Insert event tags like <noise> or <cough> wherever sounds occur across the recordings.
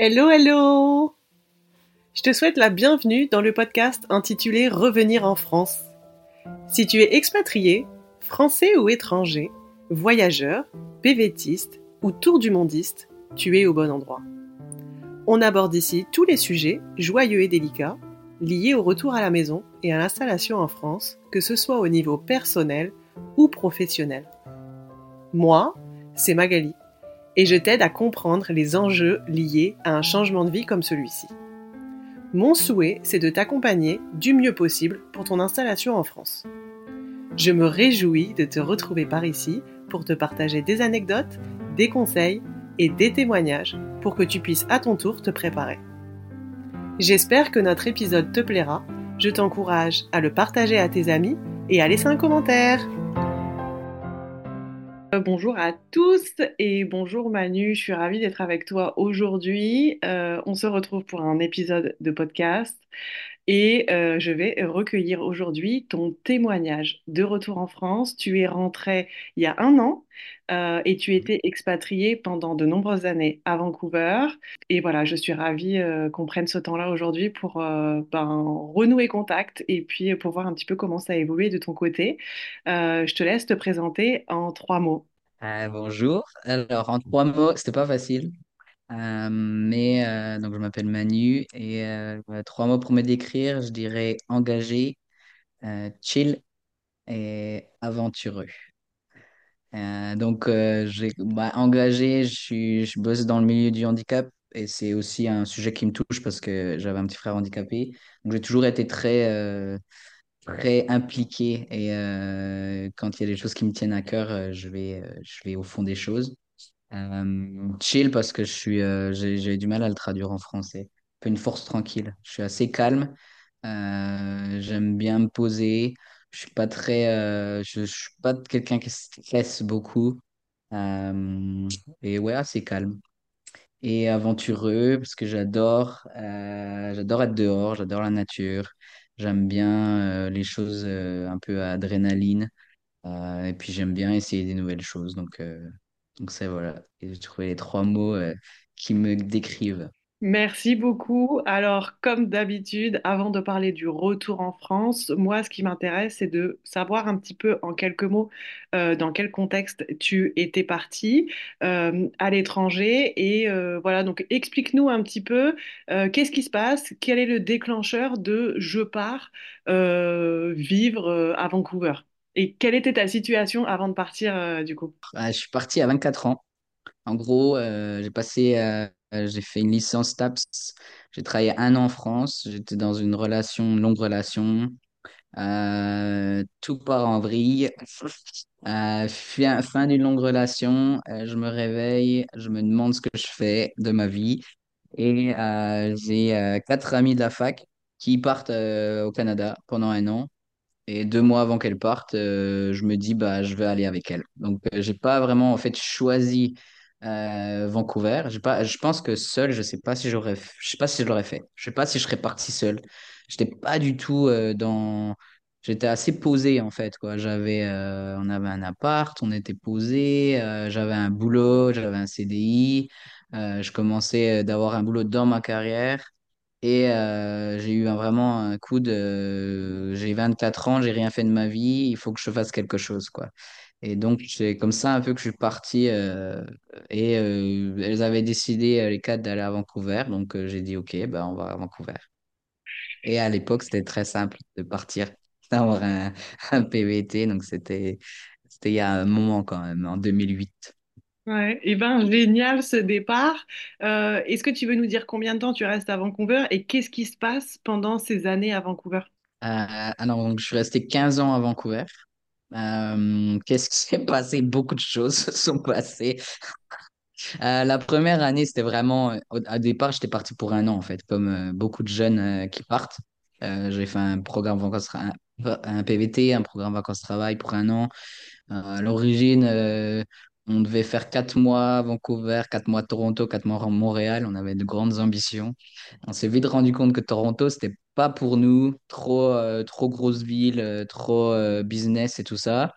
Hello, hello Je te souhaite la bienvenue dans le podcast intitulé Revenir en France. Si tu es expatrié, français ou étranger, voyageur, PVTiste ou tour du mondiste, tu es au bon endroit. On aborde ici tous les sujets, joyeux et délicats, liés au retour à la maison et à l'installation en France, que ce soit au niveau personnel ou professionnel. Moi, c'est Magali et je t'aide à comprendre les enjeux liés à un changement de vie comme celui-ci. Mon souhait, c'est de t'accompagner du mieux possible pour ton installation en France. Je me réjouis de te retrouver par ici pour te partager des anecdotes, des conseils et des témoignages pour que tu puisses à ton tour te préparer. J'espère que notre épisode te plaira. Je t'encourage à le partager à tes amis et à laisser un commentaire. Euh, bonjour à tous et bonjour Manu, je suis ravie d'être avec toi aujourd'hui. Euh, on se retrouve pour un épisode de podcast et euh, je vais recueillir aujourd'hui ton témoignage de retour en France. Tu es rentré il y a un an euh, et tu étais expatrié pendant de nombreuses années à Vancouver. Et voilà, je suis ravie euh, qu'on prenne ce temps-là aujourd'hui pour ben, renouer contact et puis pour voir un petit peu comment ça a évolué de ton côté. je te laisse te présenter en trois mots. bonjour. Alors, en trois mots, c'était pas facile. Euh, mais euh, donc je m'appelle Manu et euh, trois mots pour me décrire, je dirais engagé, euh, chill et aventureux. Euh, donc j'ai bah, engagé, je suis, je bosse dans le milieu du handicap et c'est aussi un sujet qui me touche parce que j'avais un petit frère handicapé. Donc j'ai toujours été très très impliqué et quand il y a des choses qui me tiennent à cœur, je vais je vais au fond des choses. Euh, chill parce que je suis, euh, j'ai, du mal à le traduire en français. Un peu une force tranquille. Je suis assez calme. Euh, j'aime bien me poser. Je suis pas très, euh, je, suis pas quelqu'un qui stresse beaucoup. Euh, et ouais, assez calme. Et aventureux parce que j'adore, euh, j'adore être dehors. J'adore la nature. J'aime bien les choses un peu à adrénaline. Et puis j'aime bien essayer des nouvelles choses. Donc, euh, donc ça, voilà. J'ai trouvé les trois mots qui me décrivent. Merci beaucoup. Alors, comme d'habitude, avant de parler du retour en France, moi, ce qui m'intéresse, c'est de savoir un petit peu en quelques mots euh, dans quel contexte tu étais parti euh, à l'étranger. Et euh, voilà, donc explique-nous un petit peu qu'est-ce qui se passe, quel est le déclencheur de je pars vivre à Vancouver. Et quelle était ta situation avant de partir du coup? Ah, je suis parti à 24 ans. En gros, j'ai passé, j'ai fait une licence TAPS. J'ai travaillé un an en France. J'étais dans une relation, une longue relation. Euh, tout part en vrille. Euh, fin, fin d'une longue relation, euh, je me réveille, je me demande ce que je fais de ma vie. Et euh, j'ai euh, quatre amis de la fac qui partent euh, au Canada pendant un an. Et deux mois avant qu'elles partent, euh, je me dis bah je vais aller avec elles. Donc euh, j'ai pas vraiment en fait choisi euh, Vancouver. Je pense que seul, je sais pas si j'aurais, je sais pas si je l'aurais fait. Je sais pas si je serais parti seul. J'étais pas du tout euh, dans. J'étais assez posé en fait quoi. J'avais, euh, on avait un appart, on était posé. j'avais un boulot, j'avais un CDI. je commençais d'avoir un boulot dans ma carrière. Et j'ai eu un- vraiment un coup de... J'ai 24 ans, j'ai rien fait de ma vie, il faut que je fasse quelque chose, quoi. Et donc, c'est comme ça un peu que je suis parti. euh, et euh, elles avaient décidé, euh, les quatre, d'aller à Vancouver. Donc, euh, j'ai dit, OK, ben, on va à Vancouver. Et à l'époque, c'était très simple de partir, <laughs> d'avoir un, <laughs> un PVT. Donc, c'était c'était il y a un moment quand même, en 2008. Ouais, et ben génial ce départ. Euh, est-ce que tu veux nous dire combien de temps tu restes à Vancouver et qu'est-ce qui se passe pendant ces années à Vancouver? Euh, alors, donc, je suis resté 15 ans à Vancouver. Euh, qu'est-ce qui s'est <laughs> passé? Beaucoup de choses se <laughs> sont passées. Euh, la première année, c'était vraiment, au, départ, j'étais parti pour un an, en fait, comme euh, beaucoup de jeunes qui partent. J'ai fait un programme vacances, un, PVT, un programme vacances-travail pour un an. À l'origine, on devait faire quatre mois à Vancouver, quatre mois à Toronto, quatre mois à Montréal. On avait de grandes ambitions. On s'est vite rendu compte que Toronto, c'était pas pour nous. Trop, euh, trop grosse ville, euh, trop euh, business et tout ça.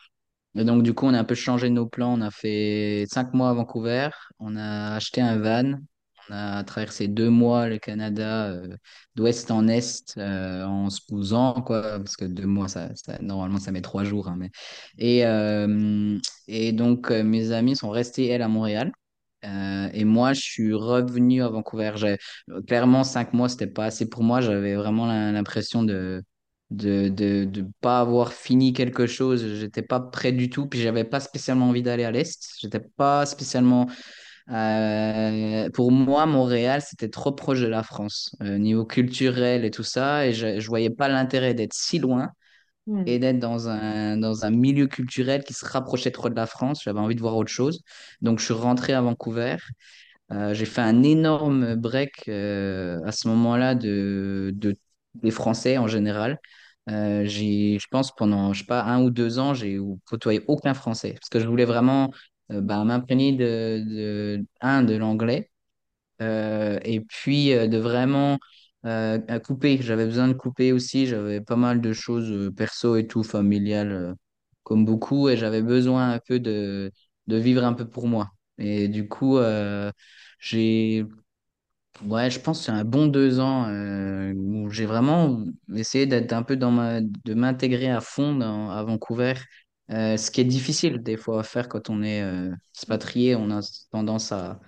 Et donc, du coup, on a un peu changé nos plans. On a fait cinq mois à Vancouver. On a acheté un van. A traversé deux mois le Canada euh, d'ouest en est euh, en se posant, quoi, parce que deux mois, ça, ça- normalement, ça met trois jours. hein, mais... et, euh, et donc, mes amis sont restés, elles, à Montréal. Et moi, je suis revenu à Vancouver. Clairement, cinq mois, c'était pas assez pour moi. J'avais vraiment l'impression de de, de, de pas avoir fini quelque chose. J'étais pas prêt du tout. Puis, j'avais pas spécialement envie d'aller à l'Est. J'étais pas spécialement euh, pour moi, Montréal, c'était trop proche de la France, euh, niveau culturel et tout ça, et je, je voyais pas l'intérêt d'être si loin Hmm. et d'être dans un, dans un milieu culturel qui se rapprochait trop de la France. J'avais envie de voir autre chose. Donc, je suis rentré à Vancouver. Euh, j'ai fait un énorme break euh, à ce moment-là de, de, des Français en général. Euh, j'ai, je pense pendant, je sais pas, un ou deux ans, j'ai côtoyé aucun Français parce que je voulais vraiment bah, m'imprégner de, de, un, de l'anglais euh, et puis euh, de vraiment euh, à couper. J'avais besoin de couper aussi. J'avais pas mal de choses euh, perso et tout, familiales, euh, comme beaucoup, et j'avais besoin un peu de, de vivre un peu pour moi. Et du coup, euh, j'ai, ouais, je pense que c'est un bon deux ans euh, où j'ai vraiment essayé d'être un peu dans ma, de m'intégrer à fond dans, à Vancouver. Euh, ce qui est difficile des fois à faire quand on est euh, expatrié, on a tendance à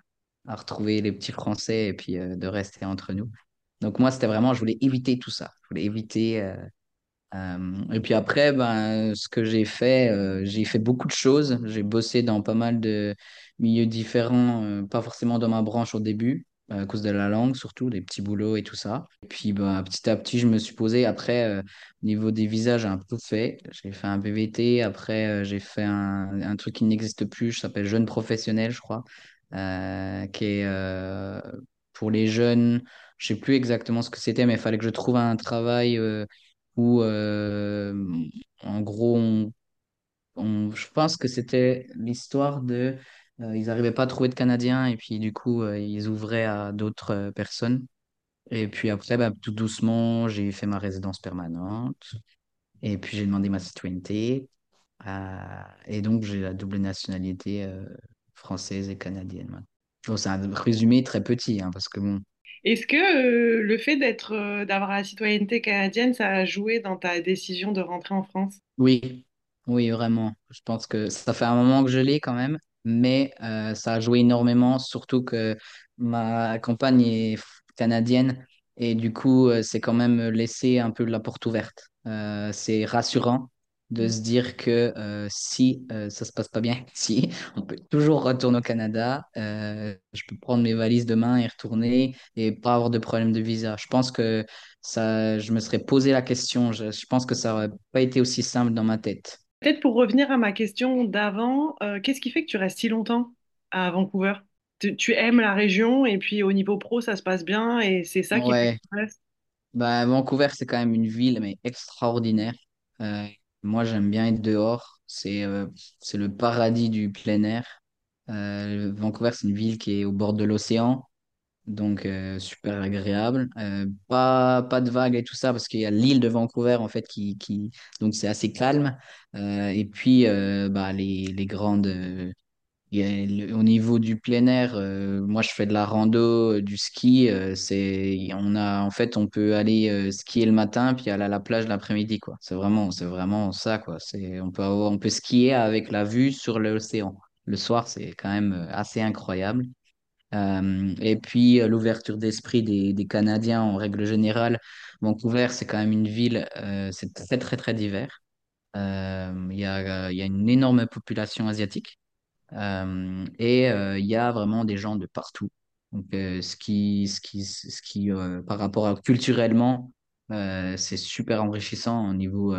à retrouver les petits Français et puis euh, de rester entre nous. Donc moi, c'était vraiment, je voulais éviter tout ça. Je voulais éviter. euh, et puis après, ben, ce que j'ai fait, j'ai fait beaucoup de choses. J'ai bossé dans pas mal de milieux différents, pas forcément dans ma branche au début, à cause de la langue surtout, des petits boulots et tout ça. Et puis ben, petit à petit, je me suis posé. Après, euh, au niveau des visages, j'ai un peu fait. J'ai fait un PVT. Après, euh, j'ai fait un, truc qui n'existe plus, ça s'appelle Jeune Professionnel, je crois, euh, qui est pour les jeunes. Je sais plus exactement ce que c'était, mais il fallait que je trouve un travail. où en gros, je pense que c'était l'histoire de, euh, ils n'arrivaient pas à trouver de Canadiens et puis du coup, euh, ils ouvraient à d'autres euh, personnes. Et puis après, bah, tout doucement, j'ai fait ma résidence permanente et puis j'ai demandé ma citoyenneté. Et donc, j'ai la double nationalité française et canadienne. Bon, c'est un résumé très petit, hein, parce que bon, Est-ce que le fait d'être, d'avoir la citoyenneté canadienne, ça a joué dans ta décision de rentrer en France? Oui, oui, vraiment. Je pense que ça fait un moment que je l'ai quand même, mais euh, ça a joué énormément, surtout que ma compagne est canadienne et du coup, euh, c'est quand même laisser un peu la porte ouverte. Euh, c'est rassurant de se dire que si euh, ça se passe pas bien <laughs> ici, on peut toujours retourner au Canada. Je peux prendre mes valises demain et retourner et pas avoir de problème de visa. Je pense que ça, je me serais posé la question. Je, pense que ça aurait pas été aussi simple dans ma tête. Peut-être pour revenir à ma question d'avant, euh, qu'est-ce qui fait que tu restes si longtemps à Vancouver? Tu, tu aimes la région et puis au niveau pro, ça se passe bien et c'est ça qui Ouais, tu restes? bah, Vancouver, c'est quand même une ville, mais extraordinaire. Euh, moi, j'aime bien être dehors. C'est euh, le paradis du plein air. Euh, Vancouver, c'est une ville qui est au bord de l'océan, donc euh, super agréable. Euh, pas, pas de vagues et tout ça, parce qu'il y a l'île de Vancouver, en fait, qui, qui... donc c'est assez calme. Euh, et puis, bah, les, les grandes au niveau du plein air, moi je fais de la rando, du ski. c'est, on a, en fait, on peut aller skier le matin puis aller à la plage l'après-midi, quoi. C'est vraiment, c'est vraiment ça, quoi. C'est, on peut avoir, on peut skier avec la vue sur l'océan. Le soir, c'est quand même assez incroyable. Euh, et puis euh, l'ouverture d'esprit des, Canadiens en règle générale. Vancouver, c'est quand même une ville, euh, c'est très très très divers. Il y a, y a une énorme population asiatique. Et il y a vraiment des gens de partout. Donc, ce qui, ce qui, ce qui par rapport à culturellement, c'est super enrichissant au niveau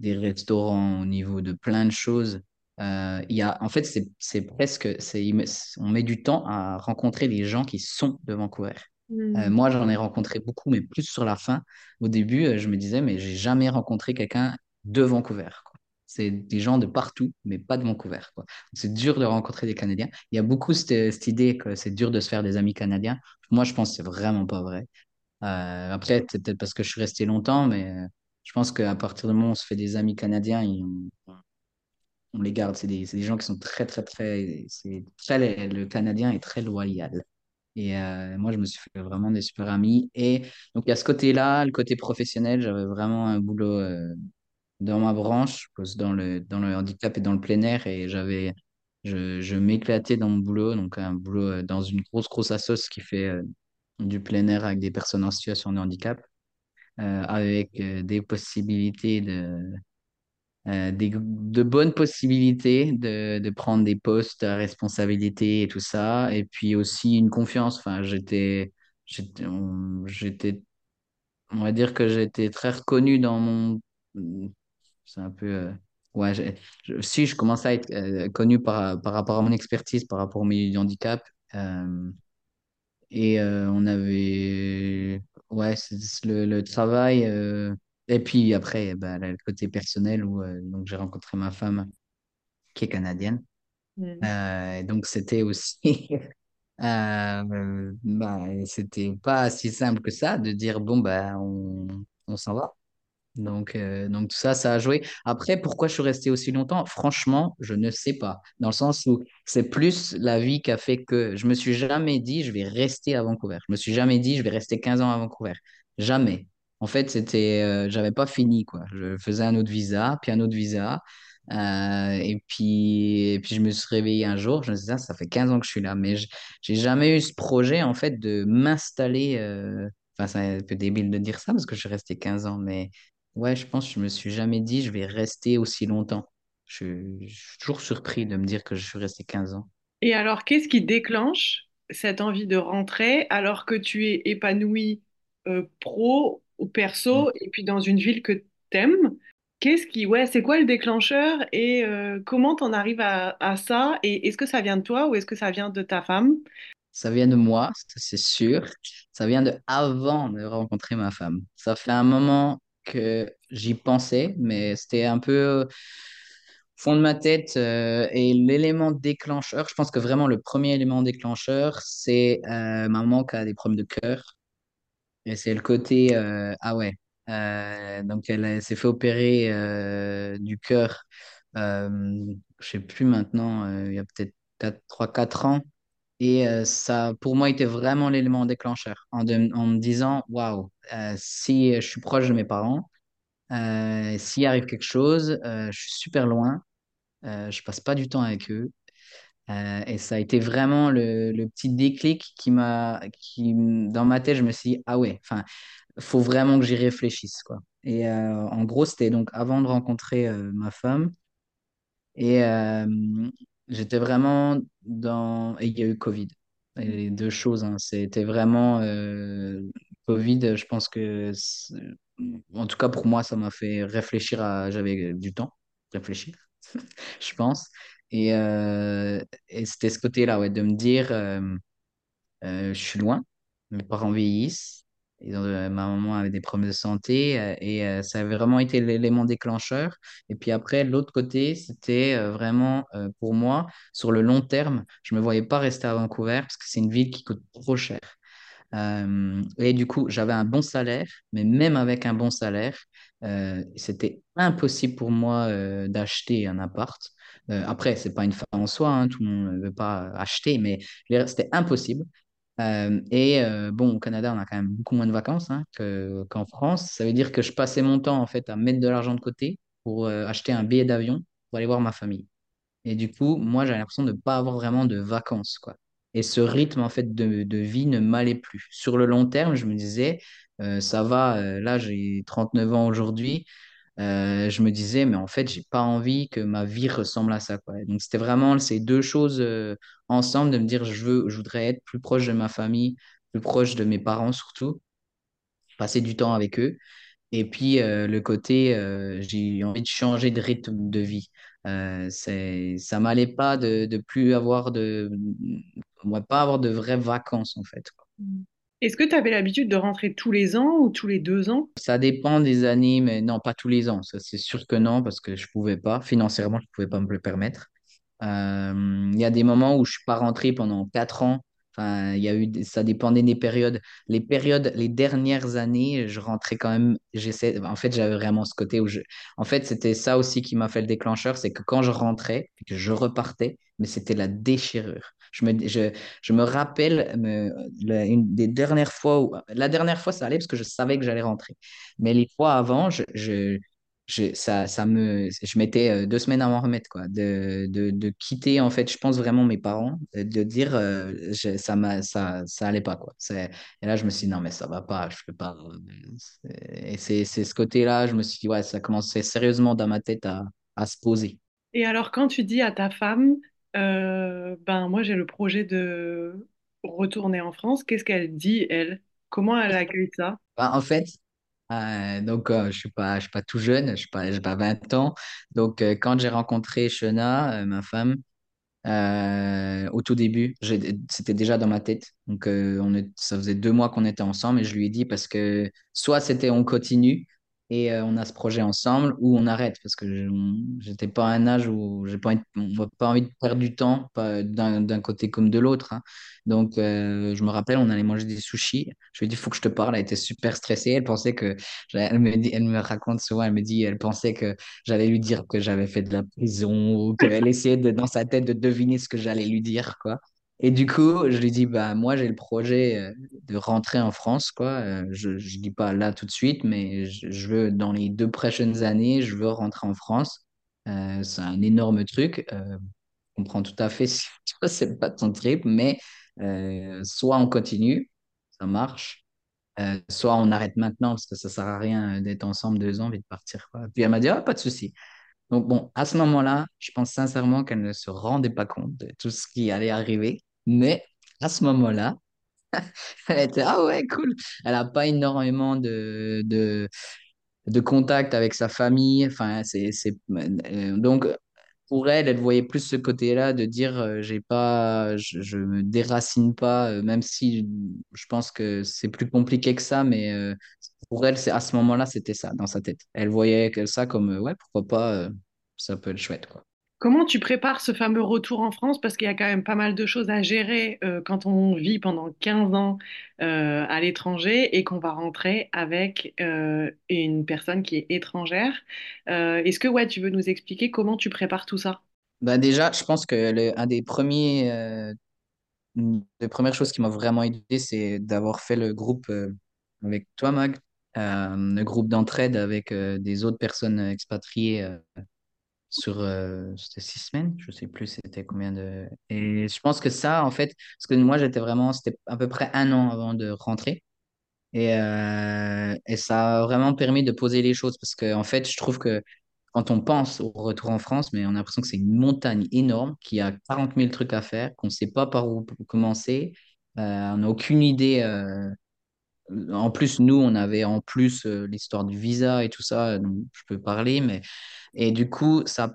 des restaurants, au niveau de plein de choses. Euh, il y a, en fait, c'est, presque, on met du temps à rencontrer les gens qui sont de Vancouver. Euh, Hmm. moi, j'en ai rencontré beaucoup, mais plus sur la fin. Au début, euh, je me disais, mais j'ai jamais rencontré quelqu'un de Vancouver. C'est des gens de partout, mais pas de Vancouver. C'est dur de rencontrer des Canadiens. Il y a beaucoup cette, cette idée que c'est dur de se faire des amis canadiens. Moi, je pense que c'est vraiment pas vrai. Euh, après, c'est peut-être parce que je suis resté longtemps, mais je pense qu'à partir du moment où on se fait des amis canadiens, on, on les garde. C'est des, des gens qui sont très, très, très. Très le Canadien est très loyal. Et euh, moi, je me suis fait vraiment des super amis. Et donc, il y a ce côté-là, le côté professionnel. J'avais vraiment un boulot euh, dans ma branche, dans le, dans le handicap et dans le plein air. Et j'avais, je, je m'éclatais dans mon boulot. Donc, un boulot euh, dans une grosse, grosse assoce qui fait du plein air avec des personnes en situation de handicap, avec des possibilités de euh, des, de bonnes possibilités de, de prendre des postes à responsabilité et tout ça. Et puis aussi une confiance. Enfin, j'étais, j'étais, on, j'étais, on va dire que j'étais très reconnu dans mon. C'est un peu. euh, ouais, je- si je commençais à être euh, connu par, par rapport à mon expertise, par rapport au milieu du handicap. euh, et on avait. Ouais, c'est c'est le, le travail. Et puis après, bah, le côté personnel où euh, donc j'ai rencontré ma femme qui est canadienne. Mm. Euh, et donc c'était aussi, <laughs> euh, bah, c'était pas si simple que ça de dire bon bah on, on s'en va. Donc, euh, donc tout ça, ça a joué. Après, pourquoi je suis resté aussi longtemps? Franchement, je ne sais pas. Dans le sens où c'est plus la vie qui a fait que je me suis jamais dit je vais rester à Vancouver. Je me suis jamais dit je vais rester 15 ans à Vancouver. Jamais. En fait, c'était, euh, j'avais pas fini quoi. Je faisais un autre visa, puis un autre visa. Euh, et puis, puis je me suis réveillé un jour, je me suis dit, Ah, ça fait 15 ans que je suis là, mais je- j'ai jamais eu ce projet en fait de m'installer. euh, Enfin, c'est un peu débile de dire ça parce que je suis resté 15 ans, mais Ouais, je pense que je me suis jamais dit je vais rester aussi longtemps. Je, suis toujours surpris de me dire que je suis resté 15 ans. Et alors, qu'est-ce qui déclenche cette envie de rentrer alors que tu es épanoui pro Mm. perso et puis dans une ville que t'aimes? Qu'est-ce qui, ouais, c'est quoi le déclencheur et euh, comment t'en arrives à, à ça? Et est-ce que ça vient de toi ou est-ce que ça vient de ta femme? Ça vient de moi, c'est sûr. Ça vient de avant de rencontrer ma femme. Ça fait un moment que j'y pensais, mais c'était un peu au fond de ma tête. euh, et l'élément déclencheur, je pense que vraiment le premier élément déclencheur, c'est euh, ma maman qui a des problèmes de cœur. Et c'est le côté, euh, ah ouais, Euh, donc elle, s'est fait opérer euh, du cœur, je sais plus maintenant, il y a peut-être trois quatre ans. Et ça, pour moi, était vraiment l'élément déclencheur en, me disant, waouh, si je suis proche de mes parents, s'il arrive quelque chose, je suis super loin, je passe pas du temps avec eux. Euh, et ça a été vraiment le, petit déclic qui m'a, qui, dans ma tête, je me suis dit, ah ouais, enfin, faut vraiment que j'y réfléchisse, quoi. Et euh, en gros, c'était donc avant de rencontrer euh, ma femme. Et j'étais vraiment dans... Et il y a eu Covid. Et les deux choses, hein, c'était vraiment... Covid, je pense que... En tout cas, pour moi, ça m'a fait réfléchir à... J'avais du temps, réfléchir, <laughs> je pense. Et, euh, et c'était ce côté-là, ouais, de me dire... euh, euh, je suis loin, mes parents vieillissent, ils ont, ma maman avait des problèmes de santé et ça avait vraiment été l'élément déclencheur. Et puis après, l'autre côté, c'était vraiment pour moi, sur le long terme, je ne me voyais pas rester à Vancouver parce que c'est une ville qui coûte trop cher. Euh, et du coup, j'avais un bon salaire, mais même avec un bon salaire, euh, c'était impossible pour moi euh, d'acheter un appart. Après, c'est pas une fin en soi, hein, tout le monde ne veut pas acheter, mais c'était impossible. Et bon, au Canada, on a quand même beaucoup moins de vacances hein, que- qu'en France. Ça veut dire que je passais mon temps en fait à mettre de l'argent de côté pour acheter un billet d'avion pour aller voir ma famille. Et du coup, moi, j'avais l'impression de ne pas avoir vraiment de vacances, quoi. Et ce rythme, en fait, de, de vie ne m'allait plus. Sur le long terme, je me disais, euh, ça va, euh, là, j'ai 39 ans aujourd'hui. Euh, je me disais, mais en fait, j'ai pas envie que ma vie ressemble à ça, quoi. Donc, c'était vraiment ces deux choses ensemble, de me dire, je veux, je voudrais être plus proche de ma famille, plus proche de mes parents surtout, passer du temps avec eux. Et puis, euh, le côté, euh, j'ai envie de changer de rythme de vie. Euh, c'est, ça m'allait pas de, de plus avoir de, moi, pas avoir de vraies vacances, en fait. quoi. Est-ce que tu avais l'habitude de rentrer tous les ans ou tous les deux ans? Ça dépend des années, mais non, pas tous les ans. Ça, c'est sûr que non, parce que je pouvais pas. Financièrement, je pouvais pas me le permettre. Euh, il y a des moments où je suis pas rentré pendant quatre ans. Enfin, il y a eu, ça dépendait des périodes. Les périodes, les dernières années, je rentrais quand même. J'essaie, en fait, j'avais vraiment ce côté où je, en fait, c'était ça aussi qui m'a fait le déclencheur, c'est que quand je rentrais, que je repartais, mais c'était la déchirure. Je me, je, je me rappelle me- une des dernières fois où, la dernière fois, ça allait parce que je savais que j'allais rentrer. Mais les fois avant, je, je, ça, ça me, je mettais euh, deux semaines à m'en remettre, quoi. De, de, de quitter, en fait, je pense vraiment mes parents, de, de dire, euh, je- ça ça, ça allait pas, quoi. Et là, je me suis dit, non, mais ça va pas, je peux pas. Et c'est c'est ce côté-là, je me suis dit, ouais, ça commençait sérieusement dans ma tête à, à se poser. Et alors, quand tu dis à ta femme, euh, ben moi j'ai le projet de retourner en France, qu'est-ce qu'elle dit, elle? Comment elle accueille ça? Bah, en fait, euh, donc, euh, je suis pas, suis pas tout jeune, je suis pas, pas 20 ans. Donc, euh, quand j'ai rencontré Shona, ma femme, au tout début, c'était déjà dans ma tête. Donc, on ça faisait deux mois qu'on était ensemble et je lui ai dit parce que soit c'était on continue et euh, on a ce projet ensemble ou on arrête parce que j'étais pas à un âge où j'ai pas envie, pas envie de perdre du temps d'un côté comme de l'autre. hein. Donc, euh, je me rappelle, on allait manger des sushis. Je lui ai dit, faut que je te parle. Elle était super stressée. Elle pensait que, elle me dit, elle me raconte souvent, elle me dit, elle pensait que j'allais lui dire que j'avais fait de la prison ou qu'elle essayait de, dans sa tête de deviner ce que j'allais lui dire, quoi. Et du coup, je lui dis, bah, moi, j'ai le projet euh, de rentrer en France, quoi. Euh, Je ne dis pas là tout de suite, mais je, veux, dans les deux prochaines années, je veux rentrer en France. Euh, c'est un énorme truc. Je comprends tout à fait <laughs> si tu vois, c'est pas ton trip, mais soit on continue, ça marche, soit on arrête maintenant parce que ça sert à rien d'être ensemble deux ans de partir. Puis elle m'a dit, ah, pas de souci. Donc bon, à ce moment-là, je pense sincèrement qu'elle ne se rendait pas compte de tout ce qui allait arriver. Mais à ce moment-là, <laughs> elle était, ah ouais, cool. Elle n'a pas énormément de, de, de contact avec sa famille. Enfin, c'est, euh, donc, pour elle, elle voyait plus ce côté-là de dire, euh, pas, je, je me déracine pas, euh, même si je pense que c'est plus compliqué que ça, mais pour elle, à ce moment-là, c'était ça dans sa tête. Elle voyait ça comme, ouais, pourquoi pas, ça peut être chouette, quoi. Comment tu prépares ce fameux retour en France? Parce qu'il y a quand même pas mal de choses à gérer euh, quand on vit pendant 15 ans euh, à l'étranger et qu'on va rentrer avec euh, une personne qui est étrangère. Est-ce que ouais, tu veux nous expliquer comment tu prépares tout ça? Bah déjà, je pense que le, un des premiers, des premières choses qui m'a vraiment aidé, c'est d'avoir fait le groupe avec toi, Mag, le groupe d'entraide avec des autres personnes expatriées sur euh, six semaines, je sais plus c'était combien de. Et je pense que ça, en fait, parce que moi j'étais vraiment, c'était à peu près un an avant de rentrer. Et, euh, et ça a vraiment permis de poser les choses parce que, en fait, je trouve que quand on pense au retour en France, mais on a l'impression que c'est une montagne énorme, qui a 40 000 trucs à faire, qu'on ne sait pas par où commencer. Euh, on n'a aucune idée. Euh, en plus, nous, on avait en plus euh, l'histoire du visa et tout ça, donc je peux parler, mais et du coup, ça,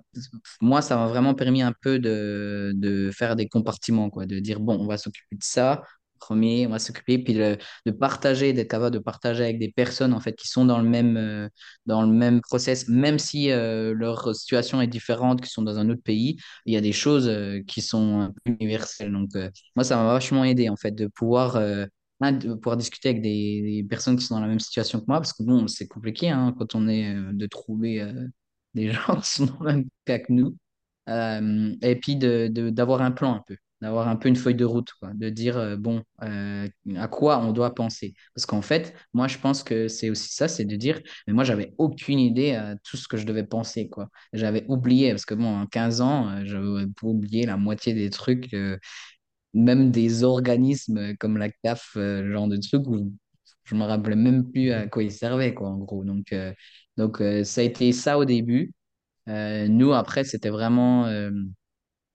moi, ça m'a vraiment permis un peu de, de faire des compartiments, quoi, de dire, bon, on va s'occuper de ça, premier, on va s'occuper, puis de, partager, d'être capable de partager avec des personnes, en fait, qui sont dans le même, euh, dans le même process, même si euh, leur situation est différente, qui sont dans un autre pays, il y a des choses euh, qui sont universelles. Donc, euh, moi, ça m'a vachement aidé, en fait, de pouvoir... un, de pouvoir discuter avec des, personnes qui sont dans la même situation que moi, parce que bon, c'est compliqué hein, quand on est euh, de trouver euh, <laughs> des gens qui sont dans le même cas que nous. Euh, et puis de, de- d'avoir un plan un peu, d'avoir un peu une feuille de route, quoi, de dire, bon, à quoi on doit penser. Parce qu'en fait, moi, je pense que c'est aussi ça, c'est de dire, mais moi, j'avais aucune idée à tout ce que je devais penser, quoi. J'avais oublié, parce que bon, en 15 ans, j'avais oublié la moitié des trucs. Même des organismes comme la CAF, euh, genre de trucs où je me rappelais même plus à quoi ils servaient, quoi, en gros. Donc, euh, donc euh, ça a été ça au début. Nous, après, c'était vraiment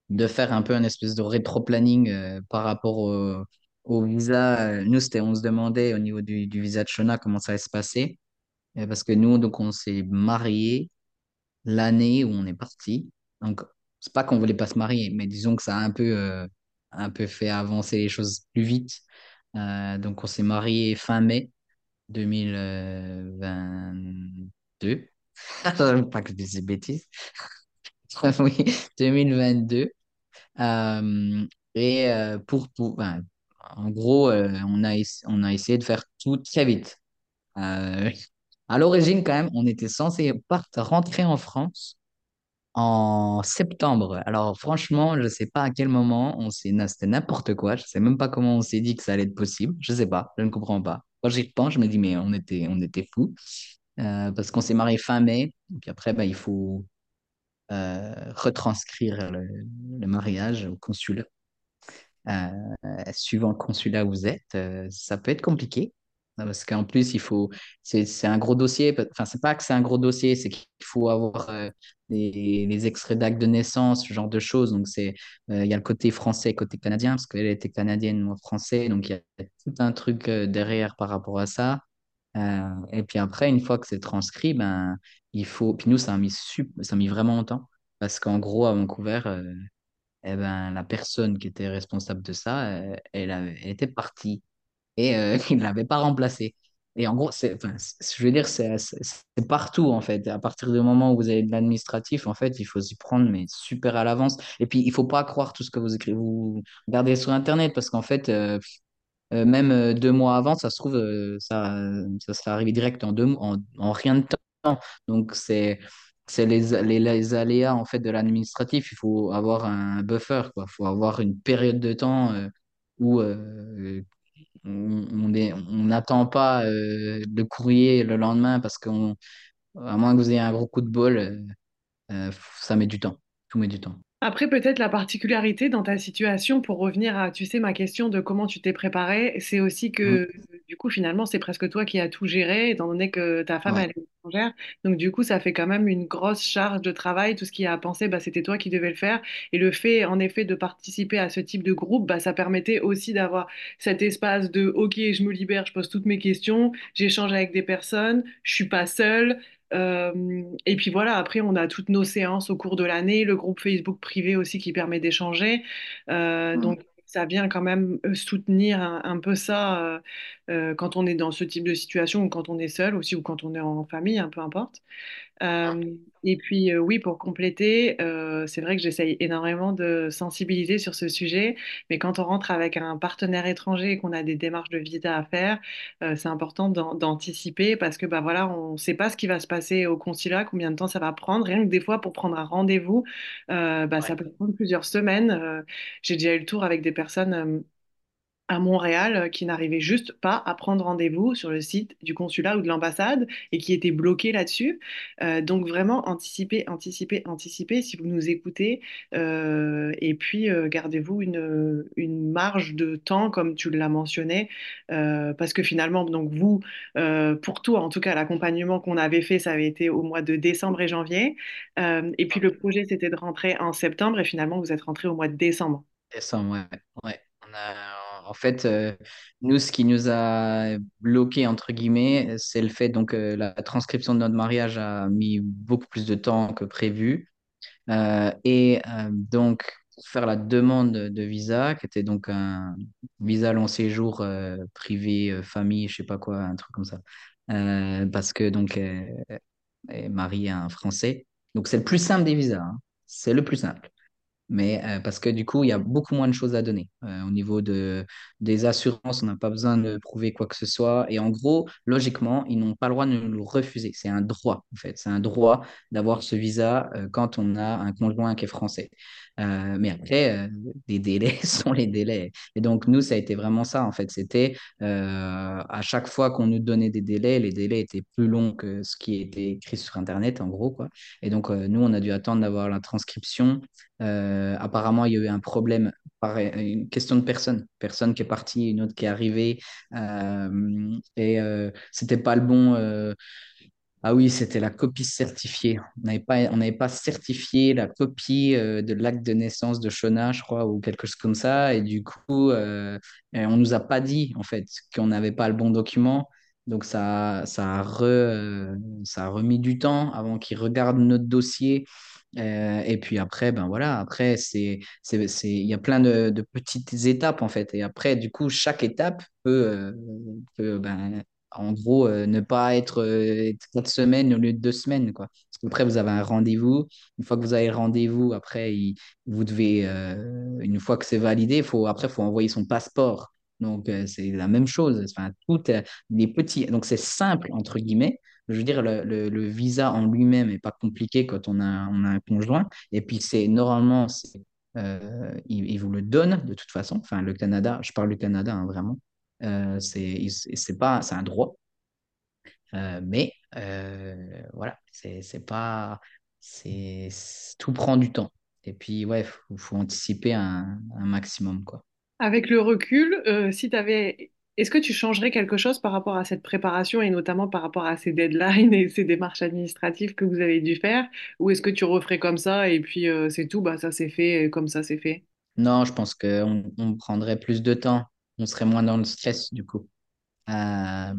de faire un peu un espèce de rétro-planning par rapport au, visa. Nous, c'était, on se demandait au niveau du, du visa de Shona comment ça allait se passer. Parce que nous, donc, on s'est mariés l'année où on est parti. Donc, c'est pas qu'on voulait pas se marier, mais disons que ça a un peu, un peu fait avancer les choses plus vite. Euh, donc, on s'est marié fin mai 2022. Attends, <laughs> pas que je dise des bêtises. <laughs> Oui, 2022. Euh, et euh, pour, pour ben, en gros, on a, on a essayé de faire tout très vite. <laughs> À l'origine, quand même, on était censé partir, rentrer en France En septembre. Alors franchement, je ne sais pas à quel moment on s'est... C'était n'importe quoi. Je ne sais même pas comment on s'est dit que ça allait être possible. Je ne sais pas. Je ne comprends pas. Quand j'y repense, je me dis, mais on était, on était fous. Euh, parce qu'on s'est marié fin mai. Et puis après, bah, il faut euh, retranscrire le, mariage au consulat. Euh, suivant le consulat où vous êtes, ça peut être compliqué. Euh, Parce qu'en plus, il faut, c'est, un gros dossier. Enfin, c'est pas que c'est un gros dossier, c'est qu'il faut avoir euh, les, les extraits d'actes de naissance, ce genre de choses. Donc, c'est, euh, il y a le côté français, côté canadien, parce qu'elle était canadienne, moi français. Donc, il y a tout un truc euh, derrière par rapport à ça. Euh, et puis après, une fois que c'est transcrit, ben, il faut. Puis nous, ça a mis, ça a mis vraiment longtemps. Parce qu'en gros, à Vancouver, eh ben, la personne qui était responsable de ça, elle, elle était partie et euh, <laughs> il ne l'avait pas remplacée. Et en gros, c'est, enfin, je veux dire, c'est partout en fait. À partir du moment où vous avez de l'administratif, en fait, il faut s'y prendre, mais super à l'avance. Et puis, il faut pas croire tout ce que vous écrivez, vous regardez sur Internet, parce qu'en fait, euh, euh, même euh, deux mois avant, ça se trouve, ça, ça arrivé direct en deux en, en rien de temps. Donc, c'est, les, les, les aléas en fait de l'administratif. Il faut avoir un buffer, quoi. Il faut avoir une période de temps où on n'attend pas euh, le courrier le lendemain parce qu'on, à moins que vous ayez un gros coup de bol, euh, euh, ça met du temps. Tout met du temps. Après, peut-être la particularité dans ta situation, pour revenir à, tu sais, ma question de comment tu t'es préparé, c'est aussi Mm. que, du coup, finalement, c'est presque toi qui as tout géré, étant donné que ta femme, Ouais. elle est étrangère. Donc, du coup, ça fait quand même une grosse charge de travail. Tout ce qui a à penser, bah, c'était toi qui devais le faire. Et le fait, en effet, de participer à ce type de groupe, bah, ça permettait aussi d'avoir cet espace de, OK, je me libère, je pose toutes mes questions, j'échange avec des personnes, je suis pas seule. Euh, et puis voilà, après, on a toutes nos séances au cours de l'année, le groupe Facebook privé aussi qui permet d'échanger. Euh, Mm. donc, ça vient quand même euh, soutenir un, un peu ça euh, quand on est dans ce type de situation ou quand on est seul aussi ou quand on est en famille, hein, peu importe. Euh, et puis euh, oui, pour compléter, c'est vrai que j'essaye énormément de sensibiliser sur ce sujet, mais quand on rentre avec un partenaire étranger et qu'on a des démarches de visa à faire, c'est important d'an- d'anticiper parce que bah voilà, on ne sait pas ce qui va se passer au consulat, combien de temps ça va prendre. Rien que des fois pour prendre un rendez-vous, bah, ça peut prendre plusieurs semaines. J'ai déjà eu le tour avec des personnes. À Montréal euh, qui n'arrivaient juste pas à prendre rendez-vous sur le site du consulat ou de l'ambassade et qui étaient bloqués là-dessus. Euh, donc vraiment anticiper, anticiper, anticiper si vous nous écoutez euh, et puis euh, gardez-vous une, une marge de temps comme tu l'as mentionné parce que finalement donc vous pour toi en tout cas l'accompagnement qu'on avait fait ça avait été au mois de décembre et janvier et puis le projet c'était de rentrer en septembre et finalement vous êtes rentré au mois de décembre. Décembre, ouais. Ouais. On a, en fait, euh, nous, ce qui nous a bloqué, entre guillemets, c'est le fait, donc, euh, la transcription de notre mariage a mis beaucoup plus de temps que prévu. Euh, et donc, faire la demande de visa, qui était donc un visa long séjour privé, famille, je sais pas quoi, un truc comme ça. Parce que, donc, Marie est un Français. Donc, c'est le plus simple des visas. hein. C'est le plus simple mais euh, parce que du coup, il y a beaucoup moins de choses à donner. Euh, au niveau de, des assurances, on n'a pas besoin de prouver quoi que ce soit. Et en gros, logiquement, ils n'ont pas le droit de nous le refuser. C'est un droit, en fait. C'est un droit d'avoir ce visa euh, quand on a un conjoint qui est français. Mais après, les délais <laughs> sont les délais. Et donc, nous, ça a été vraiment ça, en fait. C'était à chaque fois qu'on nous donnait des délais, les délais étaient plus longs que ce qui était écrit sur Internet, en gros, quoi. Et donc, nous, on a dû attendre d'avoir la transcription euh, apparemment, il y a eu un problème, pareil, une question de personne, personne qui est partie, une autre qui est arrivée, euh, et euh, c'était pas le bon. euh, ah oui, c'était la copie certifiée. On n'avait pas, pas certifié la copie de l'acte de naissance de Shona, je crois, ou quelque chose comme ça, et du coup, euh, on nous a pas dit en fait qu'on n'avait pas le bon document. Donc ça, a ça a remis du temps avant qu'ils regardent notre dossier euh, et puis après, ben voilà, après, c'est, c'est, c'est, il y a plein de, petites étapes en fait. Et après, du coup, chaque étape peut, euh, peut, ben, en gros, euh, ne pas être quatre semaines au lieu de deux semaines, quoi. Parce qu'après, vous avez un rendez-vous. Une fois que vous avez le rendez-vous, après, il- vous devez, une fois que c'est validé, faut, après, faut envoyer son passeport. Donc, c'est la même chose. Enfin, tout, euh, les petits, donc c'est simple, entre guillemets. Je veux dire, le, visa en lui-même n'est pas compliqué quand on a, un conjoint. Et puis, c'est normalement, euh, il, il vous le donne de toute façon. Enfin, le Canada, je parle du Canada, hein, vraiment. Euh, c'est, pas, c'est un droit. Euh, mais euh, voilà, c'est pas, c'est, tout prend du temps. Et puis, ouais, faut, anticiper un, maximum, quoi. Avec le recul, si t'avais... est-ce que tu changerais quelque chose par rapport à cette préparation et notamment par rapport à ces deadlines et ces démarches administratives que vous avez dû faire? Ou est-ce que tu referais comme ça et puis euh, c'est tout, bah ça c'est fait, comme ça c'est fait? Non, je pense qu'on on prendrait plus de temps. On serait moins dans le stress, du coup. Euh,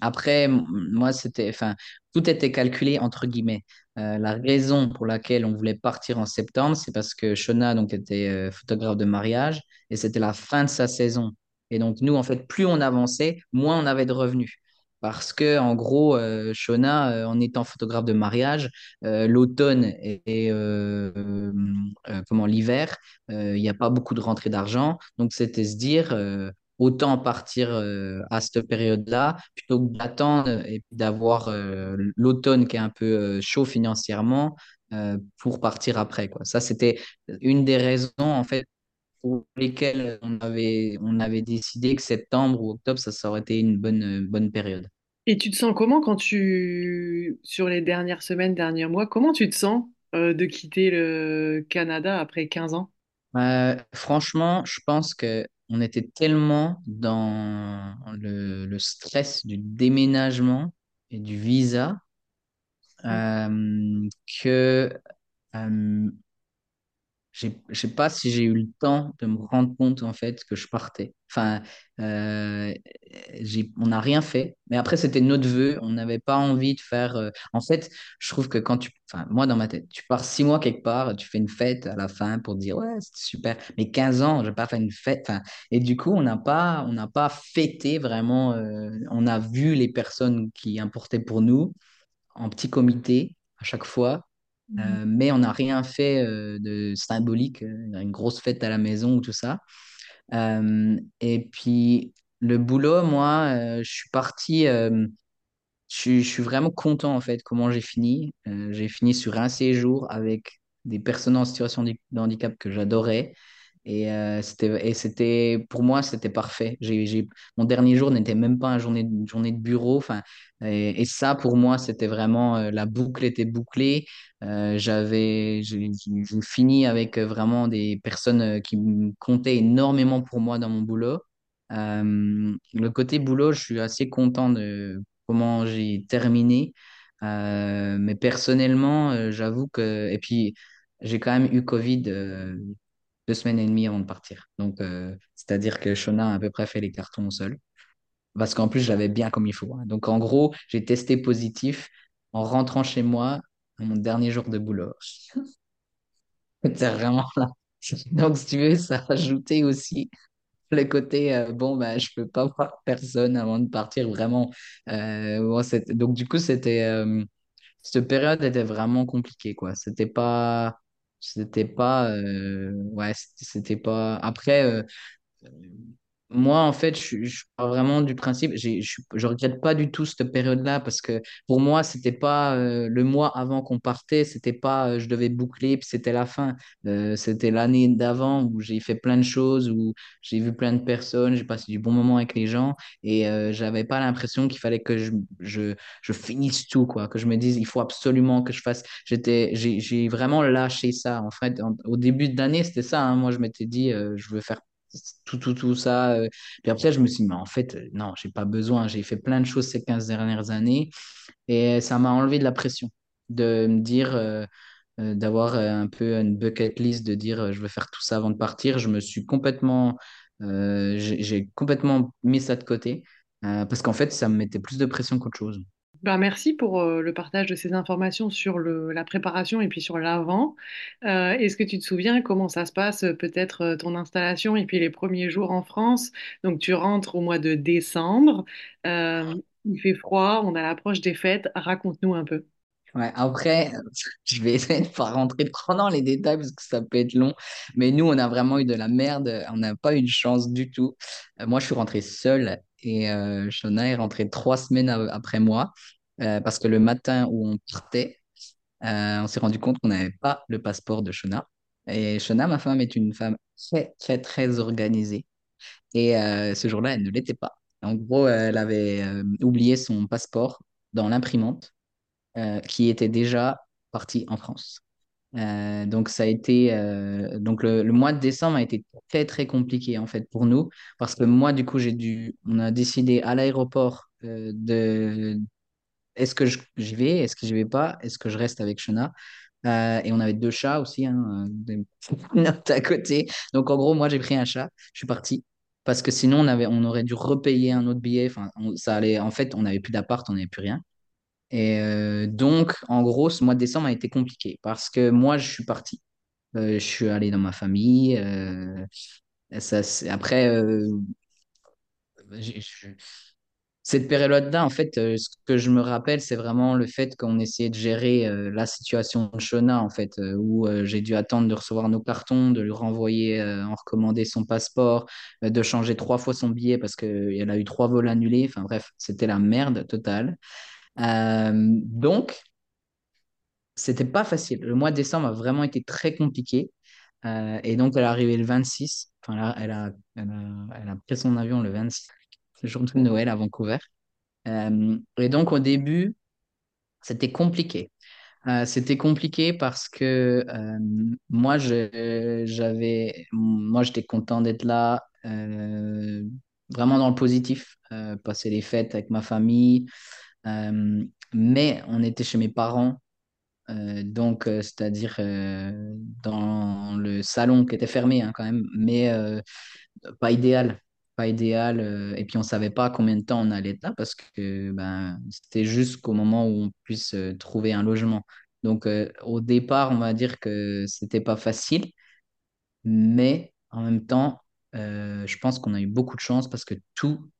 après, moi, c'était, enfin, tout était calculé entre guillemets. Euh, la raison pour laquelle on voulait partir en septembre, c'est parce que Shona donc était photographe de mariage et c'était la fin de sa saison. Et donc nous, en fait, plus on avançait, moins on avait de revenus. Parce que en gros, euh, Shona, euh, en étant photographe de mariage, euh, l'automne et, euh, comment l'hiver, il n'y a pas beaucoup de rentrée d'argent. Donc c'était se dire autant partir à cette période-là plutôt que d'attendre et d'avoir l'automne qui est un peu chaud financièrement pour partir après. Ça, c'était une des raisons, en fait, pour lesquelles on avait, on avait décidé que septembre ou octobre, ça, ça aurait été une bonne, bonne période. Et tu te sens comment quand tu, sur les dernières semaines, derniers mois, comment tu te sens euh, de quitter le Canada après 15 ans? Euh, franchement, je pense que on était tellement dans le, le stress du déménagement et du visa euh, que euh, je sais pas si j'ai eu le temps de me rendre compte en fait que je partais. Enfin, euh, j'ai, on n'a rien fait. Mais après, c'était notre vœu. On n'avait pas envie de faire. euh, En fait, je trouve que quand tu, enfin, moi dans ma tête, tu pars six mois quelque part, tu fais une fête à la fin pour dire ouais, c'était super. Mais 15 ans, je vais pas faire une fête. Enfin, et du coup, on n'a pas, pas fêté vraiment. euh, on a vu les personnes qui importaient pour nous en petit comité à chaque fois. Euh, mais on n'a rien fait euh, de symbolique, euh, une grosse fête à la maison ou tout ça. Euh, et puis le boulot, moi, je suis parti, je, suis je suis vraiment content en fait comment j'ai fini. J'ai fini sur un séjour avec des personnes en situation de handicap que j'adorais. Et, euh, et c'était, pour moi, c'était parfait. J'ai, j'ai, mon dernier jour n'était même pas une journée, journée de bureau. Et, et ça, pour moi, c'était vraiment, euh, la boucle était bouclée. Euh, j'avais, j'ai, j'ai fini avec vraiment des personnes qui comptaient énormément pour moi dans mon boulot. Le côté boulot, je suis assez content de comment j'ai terminé. Mais personnellement, j'avoue que, et puis, j'ai quand même eu Covid. Deux semaines et demie avant de partir. Donc, euh, c'est-à-dire que Shona a à peu près fait les cartons seul. Parce qu'en plus, j'avais bien comme il faut. hein. Donc, en gros, j'ai testé positif en rentrant chez moi mon dernier jour de boulot. <laughs> C'était vraiment là. Donc, si tu veux, ça a ajouté aussi le côté, euh, bon, bah, je peux pas voir personne avant de partir, vraiment. Euh, donc, du coup, c'était, cette période était vraiment compliquée, quoi. C'était pas, c'était pas, euh, ouais, c'était pas. Après, euh, moi, en fait, je, je vraiment du principe, je, je regrette pas du tout cette période-là parce que pour moi, c'était pas euh, le mois avant qu'on partait, c'était pas euh, je devais boucler puis c'était la fin. Euh, c'était l'année d'avant où j'ai fait plein de choses, où j'ai vu plein de personnes, j'ai passé du bon moment avec les gens et j'avais pas l'impression qu'il fallait que je, je, je finisse tout, quoi, que je me dise il faut absolument que je fasse. J'étais, j'ai, vraiment lâché ça. En fait, au début de l'année, c'était ça. hein. Moi, je m'étais dit je veux faire tout, tout, tout ça. euh. Puis après, je me suis dit, mais en fait, euh, non, j'ai pas besoin. J'ai fait plein de choses ces 15 dernières années et ça m'a enlevé de la pression de me dire, euh, d'avoir un peu une bucket list, de dire, je veux faire tout ça avant de partir. Je me suis complètement, j'ai complètement mis ça de côté parce qu'en fait, ça me mettait plus de pression qu'autre chose. Bah, merci pour euh, le partage de ces informations sur la préparation et puis sur l'avant. Euh, est-ce que tu te souviens comment ça se passe, euh, peut-être ton installation et puis les premiers jours en France? Donc tu rentres au mois de décembre, il fait froid, on a l'approche des fêtes. Raconte-nous un peu. Ouais, après, <laughs> je vais essayer de pas rentrer trop dans les détails parce que ça peut être long. Mais nous, on a vraiment eu de la merde. On n'a pas eu de chance du tout. Moi, je suis rentré seul et euh, Shona est rentrée trois semaines après moi. euh, parce que le matin où on partait, euh, on s'est rendu compte qu'on n'avait pas le passeport de Shona. Et Shona, ma femme, est une femme très, très, très organisée. Et ce jour-là, elle ne l'était pas. En gros, elle avait oublié son passeport dans l'imprimante qui était déjà partie en France. Euh, donc ça a été euh, donc le, mois de décembre a été très très compliqué en fait pour nous. Parce que moi du coup j'ai dû on a décidé à l'aéroport euh, de est-ce que j'y vais est-ce que j'y vais pas est-ce que je reste avec Shona? Et on avait deux chats aussi hein, des <laughs> à côté. Donc en gros moi j'ai pris un chat je suis parti. Parce que sinon on avait on aurait dû repayer un autre billet. Enfin ça allait en fait on n'avait plus d'appart on n'avait plus rien et euh, donc, en gros, ce mois de décembre a été compliqué parce que moi, je suis parti. Euh, je suis allé dans ma famille. euh, ça, après, euh, cette période-là, en fait, ce que je me rappelle, c'est vraiment le fait qu'on essayait de gérer la situation de Shona, en fait, où j'ai dû attendre de recevoir nos cartons, de lui renvoyer en recommandé son passeport, de changer trois fois son billet parce qu'elle a eu trois vols annulés. Enfin bref, c'était la merde totale. Euh, donc, C'était pas facile. Le mois de décembre a vraiment été très compliqué. Euh, et donc, elle est arrivée le 26. Enfin, là, elle a, elle a, elle a pris son avion le 26, le jour de Noël à Vancouver. Euh, et donc, au début, c'était compliqué. C'était compliqué parce que moi, j'avais, moi, j'étais content d'être là, vraiment dans le positif, passer les fêtes avec ma famille. Euh, mais on était chez mes parents euh, donc, euh, c'est-à-dire dans le salon qui était fermé hein, quand même, mais pas idéal. Pas idéal. et puis, on savait pas combien de temps on allait là parce que ben, c'était jusqu'au moment où on puisse trouver un logement. Donc, au départ, on va dire que c'était pas facile, mais en même temps, je pense qu'on a eu beaucoup de chance parce que tout,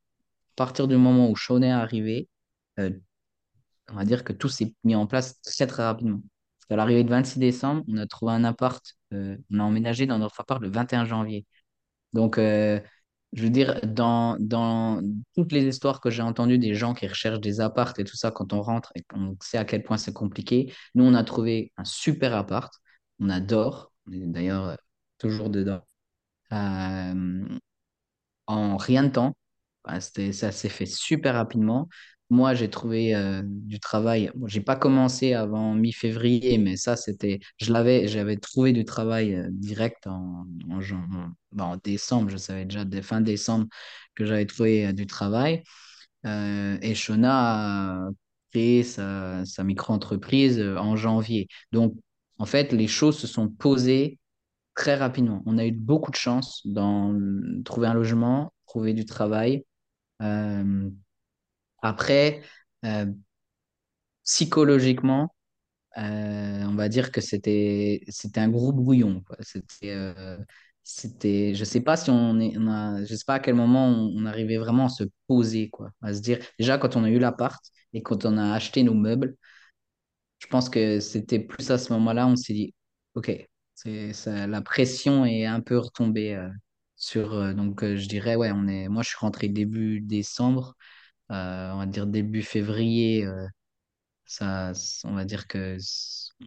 à partir du moment où Shaun est arrivé, euh, on va dire que tout s'est mis en place très très rapidement. Qu'à l'arrivée du 26 décembre, on a trouvé un appart, euh, on a emménagé dans notre appart le 21 janvier. Donc, euh, je veux dire, dans, dans toutes les histoires que j'ai entendues des gens qui recherchent des apparts et tout ça, quand on rentre et qu'on sait à quel point c'est compliqué, nous, on a trouvé un super appart. On adore. On est d'ailleurs toujours dedans. En rien de temps. Bah, ça s'est fait super rapidement. Moi, j'ai trouvé euh, du travail. Bon, j'ai pas commencé avant mi-février, mais ça, c'était, je l'avais, j'avais trouvé du travail euh, direct en, jan- en- décembre. Je savais déjà fin décembre que j'avais trouvé euh, du travail. Et Shona a créé sa, sa micro-entreprise en janvier. Donc, en fait, les choses se sont posées très rapidement. On a eu beaucoup de chance dans trouver un logement, trouver du travail. Après, euh, psychologiquement, euh, on va dire que c'était un gros brouillon. C'était euh, c'était je sais pas si on est je sais pas à quel moment on, arrivait vraiment à se poser quoi, à se dire déjà quand on a eu l'appart et quand on a acheté nos meubles, je pense que c'était plus à ce moment-là, on s'est dit, OK, ça, la pression est un peu retombée sur. donc, je dirais, ouais, on est, moi, je suis rentré début décembre, on va dire début février, euh, ça, on va dire que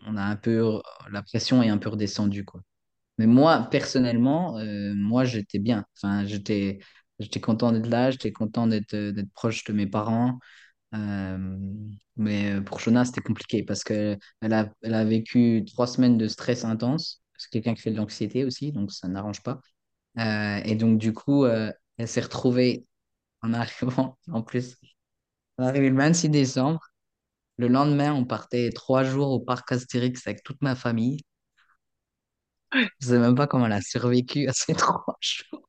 on a un peu, la pression est un peu redescendue, quoi. Mais moi, personnellement, euh, moi, j'étais bien. Enfin, j'étais, j'étais content d'être là, j'étais content d'être, euh, d'être proche de mes parents. Euh, mais euh, pour Shona, c'était compliqué parce que elle a, elle a vécu trois semaines de stress intense. C'est quelqu'un qui fait de l'anxiété aussi, donc ça n'arrange pas. Euh, et donc, du coup, euh, elle s'est retrouvée en arrivant, <laughs> en plus, on arrivé le 26 décembre. Le lendemain, on partait trois jours au parc Astérix avec toute ma famille. Je sais même pas comment elle a survécu à ces <laughs> trois jours.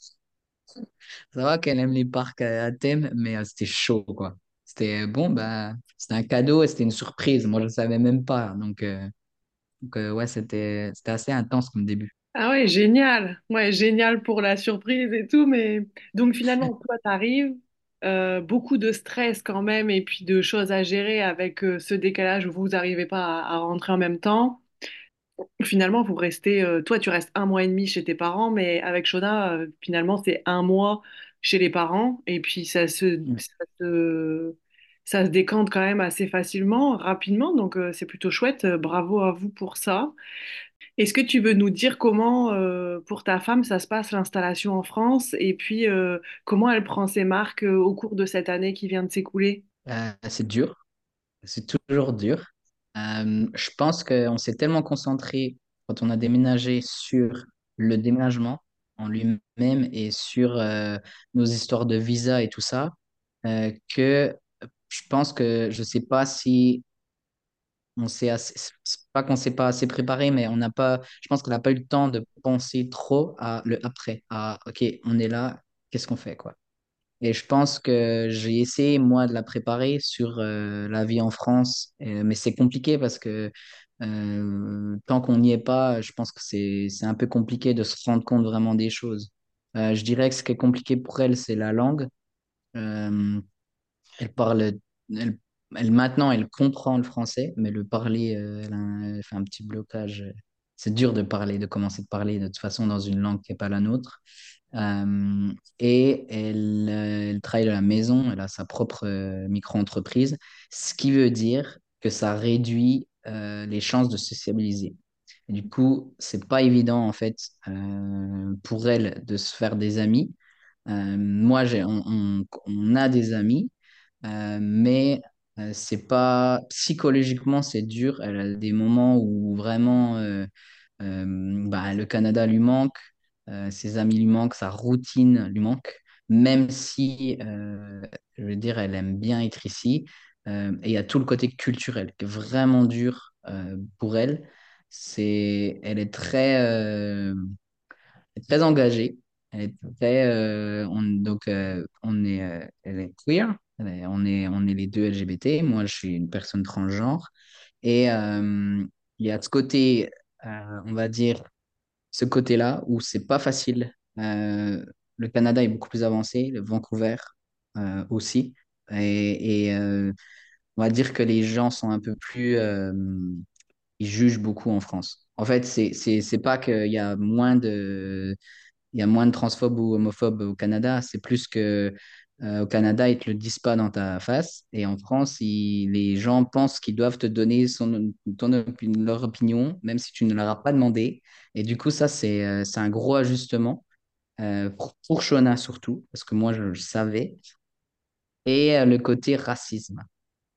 Ça va qu'elle aime les parcs à, thème, mais euh, c'était chaud, quoi. C'était euh, bon, bah, c'était un cadeau et c'était une surprise. Moi, je ne savais même pas. Donc, euh, donc, euh, ouais, c'était, c'était assez intense comme début. Ah ouais, génial. Ouais, génial pour la surprise et tout, mais donc finalement, toi, t'arrives, euh, beaucoup de stress quand même et puis de choses à gérer avec euh, ce décalage où vous n'arrivez pas à, à rentrer en même temps. Finalement, vous restez, euh, toi, tu restes un mois et demi chez tes parents, mais avec Shona, finalement, c'est un mois chez les parents et puis ça se, Mm. ça se ça se décante quand même assez facilement, rapidement, donc c'est plutôt chouette. Bravo à vous pour ça. Est-ce que tu veux nous dire comment, euh, pour ta femme, ça se passe l'installation en France et puis euh, comment elle prend ses marques euh, au cours de cette année qui vient de s'écouler? C'est dur, c'est toujours dur. Je pense qu'on s'est tellement concentré quand on a déménagé sur le déménagement en lui-même et sur nos histoires de visa et tout ça, que je pense que je sais pas si on s'est pas qu'on s'est pas assez préparé, mais on n'a pas, je pense qu'on n'a pas eu le temps de penser trop à le après, à OK, on est là, qu'est-ce qu'on fait, quoi. Et je pense que j'ai essayé, moi, de la préparer sur euh, la vie en France, Euh, mais c'est compliqué parce que euh, tant qu'on n'y est pas, je pense que c'est, un peu compliqué de se rendre compte vraiment des choses. Je dirais que ce qui est compliqué pour elle, c'est la langue. Elle parle, elle, elle- maintenant, elle comprend le français, mais le parler, euh, elle a fait un petit blocage. C'est dur de parler, de commencer de parler de toute façon dans une langue qui n'est pas la nôtre. Euh, et elle, euh, travaille de la maison, elle a sa propre euh, micro-entreprise, ce qui veut dire que ça réduit euh, les chances de sociabiliser. Et du coup, c'est pas évident en fait euh, pour elle de se faire des amis. Euh, moi, on, on- on a des amis, euh, mais euh, c'est pas psychologiquement c'est dur. Elle a des moments où vraiment euh, euh, bah, le Canada lui manque, euh, ses amis lui manquent, sa routine lui manque, même si euh, je veux dire elle aime bien être ici. Euh, et il y a tout le côté culturel qui est vraiment dur euh, pour elle. C'est, elle est très, euh, très engagée. Elle est très, euh, on, donc, euh, on est, euh, elle est queer. Elle est- on est, on est les deux LGBT. Moi, je suis une personne transgenre. Et euh, il y a ce côté, euh, on va dire, ce côté-là où c'est pas facile. Euh, le Canada est beaucoup plus avancé, le Vancouver aussi. Et, on va dire que les gens sont un peu plus, ils jugent beaucoup en France. En fait, c'est pas qu'il y a moins de, il y a moins de transphobes ou homophobes au Canada. C'est plus que euh, au Canada, ils te le disent pas dans ta face. Et en France, les gens pensent qu'ils doivent te donner son, ton leur opinion, même si tu ne leur as pas demandé. Et du coup, ça, c'est euh, un gros ajustement euh, pour, pour Shona surtout, parce que moi, je le savais. Et le côté racisme.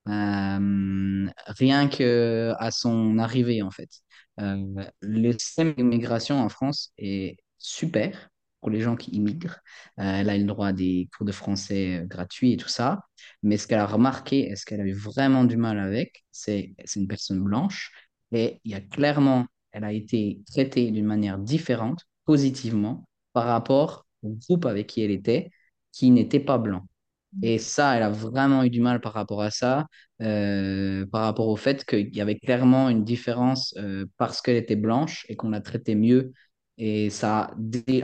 Rien que à son arrivée, en fait. Le système d'immigration en France est super pour les gens qui immigrent. Euh, elle a eu le droit à des cours de français euh, gratuits et tout ça. Mais ce qu'elle a remarqué et ce qu'elle a eu vraiment du mal avec, c'est c'est une personne blanche et il y a clairement, elle a été traitée d'une manière différente, positivement, par rapport au groupe avec qui elle était, qui n'était pas blanc. Et ça, elle a vraiment eu du mal par rapport à ça, euh, par rapport au fait qu'il y avait clairement une différence euh, parce qu'elle était blanche et qu'on la traitait mieux. Et ça,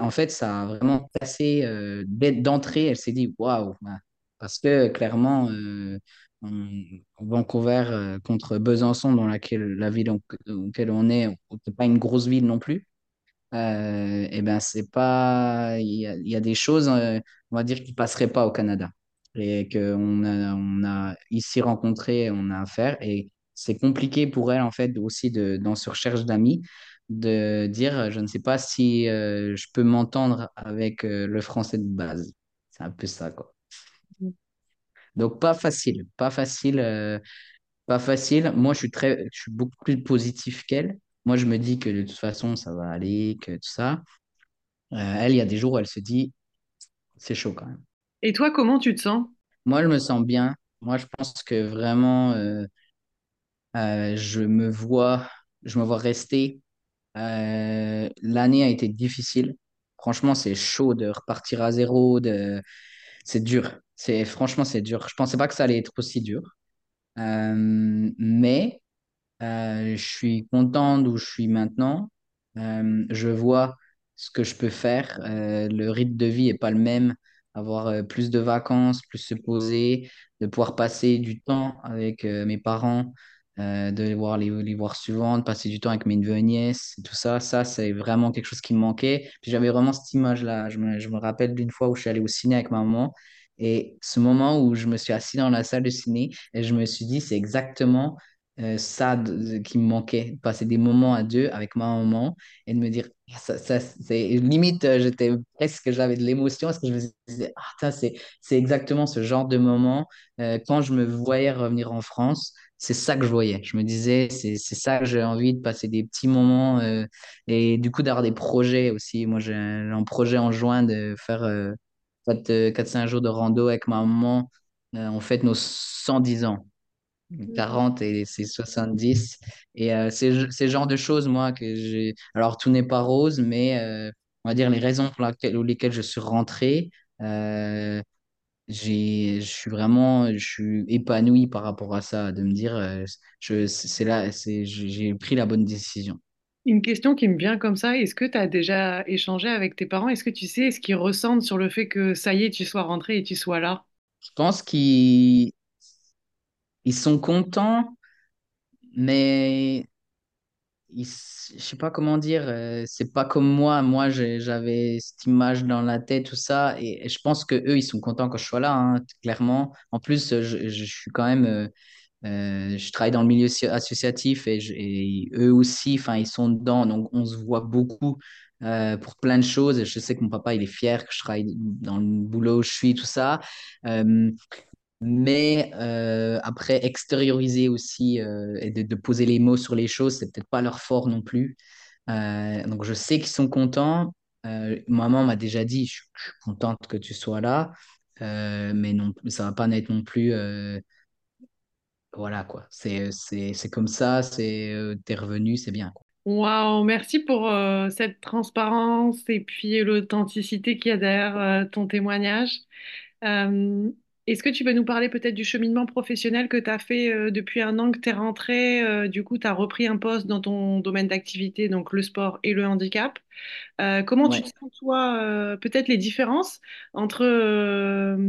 en fait, ça a vraiment passé euh, d'entrée. Elle s'est dit waouh, ben, parce que clairement, euh, Vancouver euh, contre Besançon, dans laquelle la ville dans laquelle on est, n'est pas une grosse ville non plus euh, eh ben c'est pas il y a, des choses on va dire qui passeraient pas au Canada et qu'on a on a ici rencontré on a affaire et c'est compliqué pour elle en fait aussi de dans ce recherche d'amis de dire je ne sais pas si euh, je peux m'entendre avec euh, le français de base c'est un peu ça quoi donc pas facile pas facile euh, pas facile moi je suis très je suis beaucoup plus positif qu'elle moi je me dis que de toute façon ça va aller que tout ça elle, il y a des jours où elle se dit, c'est chaud quand même. Et toi, comment tu te sens? Moi, je me sens bien. Moi, je pense que vraiment, je me vois, je me vois rester. Euh, l'année a été difficile. Franchement, c'est chaud de repartir à zéro. De... C'est dur. Franchement, c'est dur. Je pensais pas que ça allait être aussi dur. Euh, mais Euh, je suis content d'où je suis maintenant. Je vois ce que je peux faire. Le rythme de vie est pas le même. Avoir plus de vacances, plus se poser, de pouvoir passer du temps avec mes parents, euh, de les voir, les, les voir souvent, de passer du temps avec mes neveux et nièces, et tout ça. Ça, c'est vraiment quelque chose qui me manquait. Puis j'avais vraiment cette image-là. Je me, je me rappelle d'une fois où je suis allé au ciné avec ma maman Et ce moment où je me suis assis dans la salle de ciné et je me suis dit, c'est exactement euh, ça qui me manquait, passer des moments à deux avec ma maman et de me dire, Ah, ça, c'est limite, euh, j'étais presque, j'avais de l'émotion parce que je me disais, ah, c'est, exactement ce genre de moment. quand je me voyais revenir en France, c'est ça que je voyais. Je me disais, c'est, c'est ça que j'ai envie de passer des petits moments euh, et du coup d'avoir des projets aussi. Moi, j'ai un, projet en juin de faire euh, 4-5 jours de rando avec ma maman. Euh, on fête nos 110 ans. 40 et c'est 70. Et euh, c'est le genre de choses, moi, que j'ai. Alors, tout n'est pas rose, mais euh, on va dire les raisons pour laquelle, lesquelles je suis rentré, euh, j'ai, je suis vraiment je suis épanoui par rapport à ça, de me dire, euh, je, c'est là, c'est, j'ai pris la bonne décision. Une question qui me vient comme ça, est-ce que tu as déjà échangé avec tes parents? Est-ce que tu sais ce qu'ils ressentent sur le fait que ça y est, tu sois rentré et tu sois là? Je pense qu'ils ils sont contents, mais ils- je sais pas comment dire, euh, c'est pas comme moi. Moi, j'avais cette image dans la tête, tout ça, et, je pense que eux, ils sont contents que je sois là, hein, clairement. En plus, je, je suis quand même, euh, euh, je travaille dans le milieu associatif et, eux aussi, enfin, ils sont dedans, donc on se voit beaucoup. euh, pour plein de choses, je sais que mon papa il est fier que je travaille dans le boulot où je suis, tout ça. Mais euh, après, extérioriser aussi euh, et de, poser les mots sur les choses, c'est peut-être pas leur fort non plus. Euh, donc je sais qu'ils sont contents. Maman m'a déjà dit, je, suis contente que tu sois là, mais non, ça va pas être non plus. voilà quoi. C'est c'est c'est comme ça. C'est t'es revenu, c'est bien quoi. Waouh, merci pour cette transparence et puis l'authenticité qu'il y a derrière ton témoignage. Euh, est-ce que tu peux nous parler peut-être du cheminement professionnel que tu as fait euh, depuis un an que tu es rentré? euh, du coup, tu as repris un poste dans ton domaine d'activité, donc le sport et le handicap. Euh, comment tu sens, toi, peut-être les différences entre...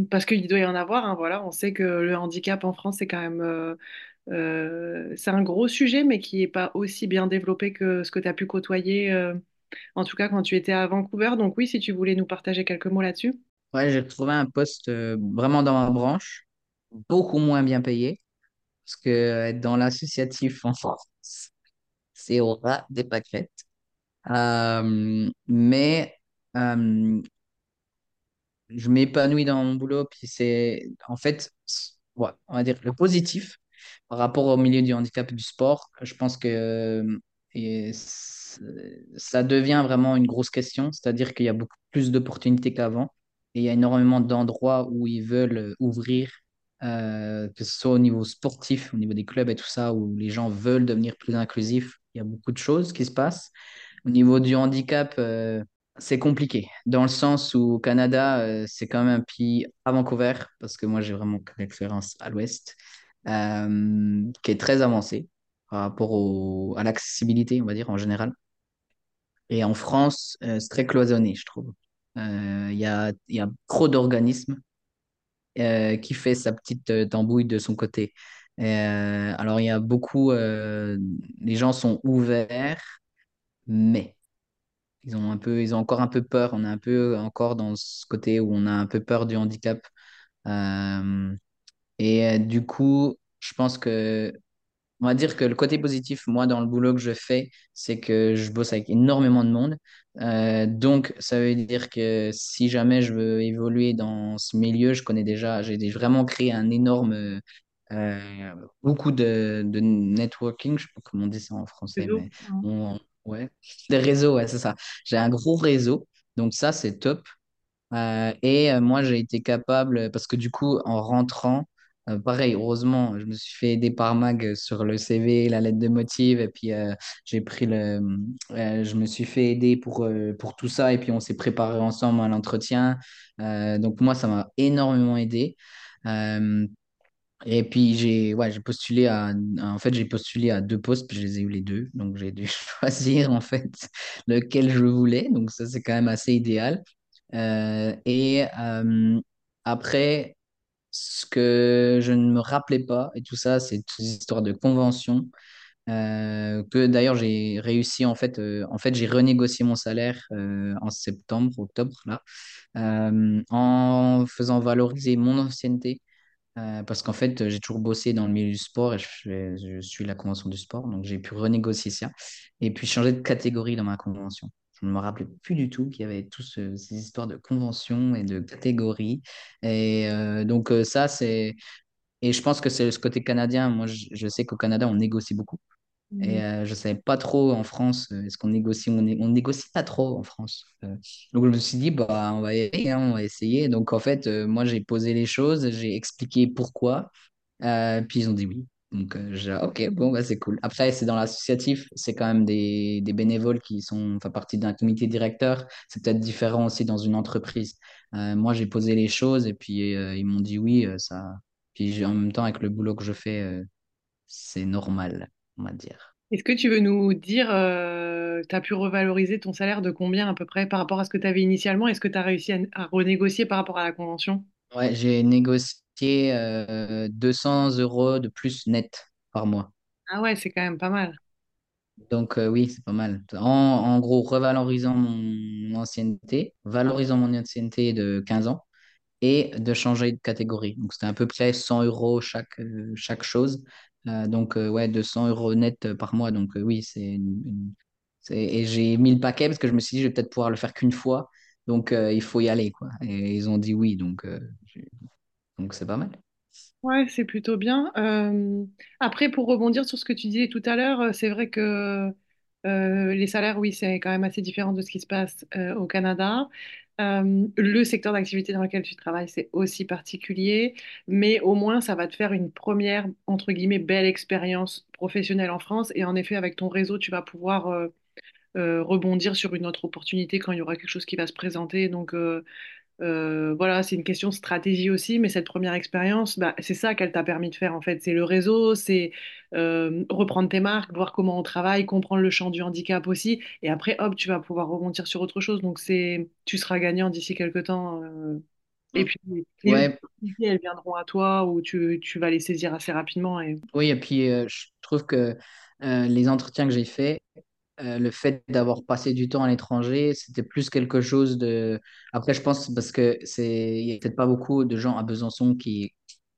parce qu'il doit y en avoir, hein, voilà, on sait que le handicap en France, c'est quand même... c'est un gros sujet, mais qui n'est pas aussi bien développé que ce que tu as pu côtoyer, en tout cas quand tu étais à Vancouver. Donc oui, si tu voulais nous partager quelques mots là-dessus. Ouais, j'ai trouvé un poste euh, vraiment dans ma branche, beaucoup moins bien payé, parce que euh, être dans l'associatif en <laughs> France, c'est au ras des pâquerettes. Euh, mais je m'épanouis dans mon boulot, puis c'est en fait, on va dire le positif par rapport au milieu du handicap et du sport. Je pense que ça devient vraiment une grosse question, c'est-à-dire qu'il y a beaucoup plus d'opportunités qu'avant et il y a énormément d'endroits où ils veulent ouvrir, euh, que ce soit au niveau sportif, au niveau des clubs et tout ça, où les gens veulent devenir plus inclusifs. Il y a beaucoup de choses qui se passent. Au niveau du handicap, euh, c'est compliqué, dans le sens où au Canada, euh, c'est quand même un pays à Vancouver, parce que moi j'ai vraiment que l'expérience à l'ouest, euh, qui est très avancé par rapport à l'accessibilité, on va dire, en général. Et en France, euh, c'est très cloisonné, je trouve. Euh, Il y a, y a trop d'organismes euh, qui fait sa petite euh, tambouille de son côté. Alors il y a beaucoup, les gens sont ouverts, mais Ils ont un peu, ils ont encore un peu peur. On est un peu encore dans ce côté où on a un peu peur du handicap. Et du coup, je pense que, on va dire que le côté positif, moi, dans le boulot que je fais, c'est que je bosse avec énormément de monde. Euh, donc, ça veut dire que si jamais je veux évoluer dans ce milieu, je connais déjà, j'ai vraiment créé un énorme, euh, beaucoup de, de networking. Je sais pas comment on dit ça en français, mais on- ouais, des réseaux, ouais, c'est ça. J'ai un gros réseau, donc ça, c'est top. Euh, et moi, j'ai été capable, parce que du coup, en rentrant, euh, pareil, heureusement, je me suis fait aider par Mag sur le CV, la lettre de motive, et puis euh, j'ai pris le, euh, je me suis fait aider pour, pour tout ça, et puis on s'est préparé ensemble à l'entretien. Donc moi, ça m'a énormément aidé. Et puis j'ai ouais, j'ai postulé à en fait j'ai postulé à deux postes puis je les ai eu les deux donc j'ai dû <laughs> choisir en fait lequel je voulais donc ça c'est quand même assez idéal et après ce que je ne me rappelais pas et tout ça c'est toutes les histoires de convention Euh, que d'ailleurs j'ai réussi en fait, euh, en fait j'ai renégocié mon salaire euh, en septembre, octobre là, en faisant valoriser mon ancienneté parce qu'en fait j'ai toujours bossé dans le milieu du sport et je suis la convention du sport donc j'ai pu renégocier ça et puis changer de catégorie dans ma convention. Je ne me rappelais plus du tout qu'il y avait toutes ces histoires de convention et de catégorie et euh, donc euh, ça c'est et je pense que c'est ce côté canadien. Moi je, je sais qu'au Canada on négocie beaucoup. Et euh, je savais pas trop en France, euh, est-ce qu'on négocie, on, né- on négocie pas trop en France. Euh, donc je me suis dit, bah, on va aller, hein, on va essayer. Donc en fait, euh, moi j'ai posé les choses, j'ai expliqué pourquoi, euh, puis ils ont dit oui. Donc euh, j'ai, ok, bon, bah, c'est cool. Après, c'est dans l'associatif, c'est quand même des, des bénévoles qui sont, enfin, partie d'un comité directeur. C'est peut-être différent aussi dans une entreprise. Euh, moi j'ai posé les choses et puis euh, ils m'ont dit oui, ça. Puis en même temps, avec le boulot que je fais, c'est normal, on va dire. Est-ce que tu veux nous dire, tu as pu revaloriser ton salaire de combien à peu près par rapport à ce que tu avais initialement? Est-ce que tu as réussi à renégocier par rapport à la convention? Ouais, j'ai négocié euh, 200 euros de plus net par mois. Ah ouais, c'est quand même pas mal. Donc euh, oui, c'est pas mal. En, en gros, revalorisant mon ancienneté, valorisant mon ancienneté de 15 ans et de changer de catégorie. Donc c'était à peu près 100 euros chaque, euh, chaque chose. Euh, donc ouais, 200 euros net par mois. Donc oui, c'est une- une- c'est- Et j'ai mis le paquet parce que je me suis dit, je vais peut-être pouvoir le faire qu'une fois. Donc euh, il faut y aller, quoi. Et ils ont dit oui, donc euh, c'est pas mal. Ouais, c'est plutôt bien. Euh, après, pour rebondir sur ce que tu disais tout à l'heure, c'est vrai que les salaires, oui, c'est quand même assez différent de ce qui se passe au Canada. Le secteur d'activité dans lequel tu travailles, c'est aussi particulier, mais au moins, ça va te faire une première, entre guillemets, belle expérience professionnelle en France. Et en effet, avec ton réseau, tu vas pouvoir rebondir sur une autre opportunité quand il y aura quelque chose qui va se présenter. Donc, euh, euh, voilà, c'est une question de stratégie aussi, mais cette première expérience, bah, c'est ça qu'elle t'a permis de faire en fait. C'est le réseau, c'est euh, reprendre tes marques, voir comment on travaille, comprendre le champ du handicap aussi, et après, hop, tu vas pouvoir rebondir sur autre chose. Donc c'est, tu seras gagnant d'ici quelques temps. euh, et puis les Ouais, opportunités, elles viendront à toi ou tu, tu vas les saisir assez rapidement. Et... oui, et puis euh, je trouve que euh, les entretiens que j'ai faits, euh, le fait d'avoir passé du temps à l'étranger, c'était plus quelque chose de... Après, je pense parce que c'est, il y a peut-être pas beaucoup de gens à Besançon qui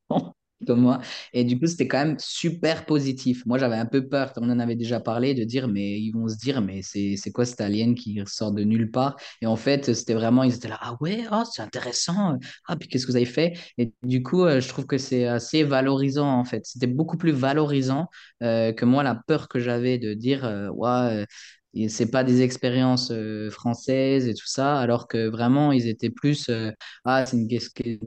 <laughs> comme moi. Et du coup, c'était quand même super positif. Moi, j'avais un peu peur, on en avait déjà parlé, de dire, mais ils vont se dire, mais c'est quoi cette alien qui sort de nulle part? Et en fait, c'était vraiment, ils étaient là, ah ouais, oh, c'est intéressant. Ah, puis qu'est-ce que vous avez fait? Et du coup, euh, je trouve que c'est assez valorisant, en fait. C'était beaucoup plus valorisant euh, que moi, la peur que j'avais de dire, euh, ouais, c'est pas des expériences euh, françaises et tout ça, alors que vraiment, ils étaient plus. euh, ah, c'est une,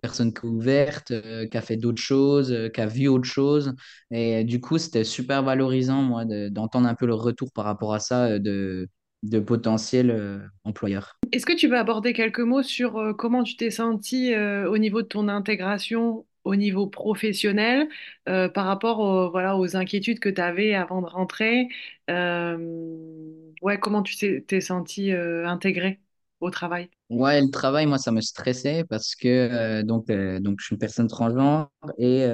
personne qui est ouverte, euh, qui a fait d'autres choses, qui a vu autre chose. Et du coup, c'était super valorisant, moi, de- d'entendre un peu le retour par rapport à ça de, de potentiels employeurs. Est-ce que tu veux aborder quelques mots sur comment tu t'es senti au niveau de ton intégration au niveau professionnel euh, par rapport voilà, aux inquiétudes que tu avais avant de rentrer? Euh, ouais, comment tu t'es t'es senti euh, intégré au travail? Ouais, le travail, moi, ça me stressait parce que donc, donc, je suis une personne transgenre et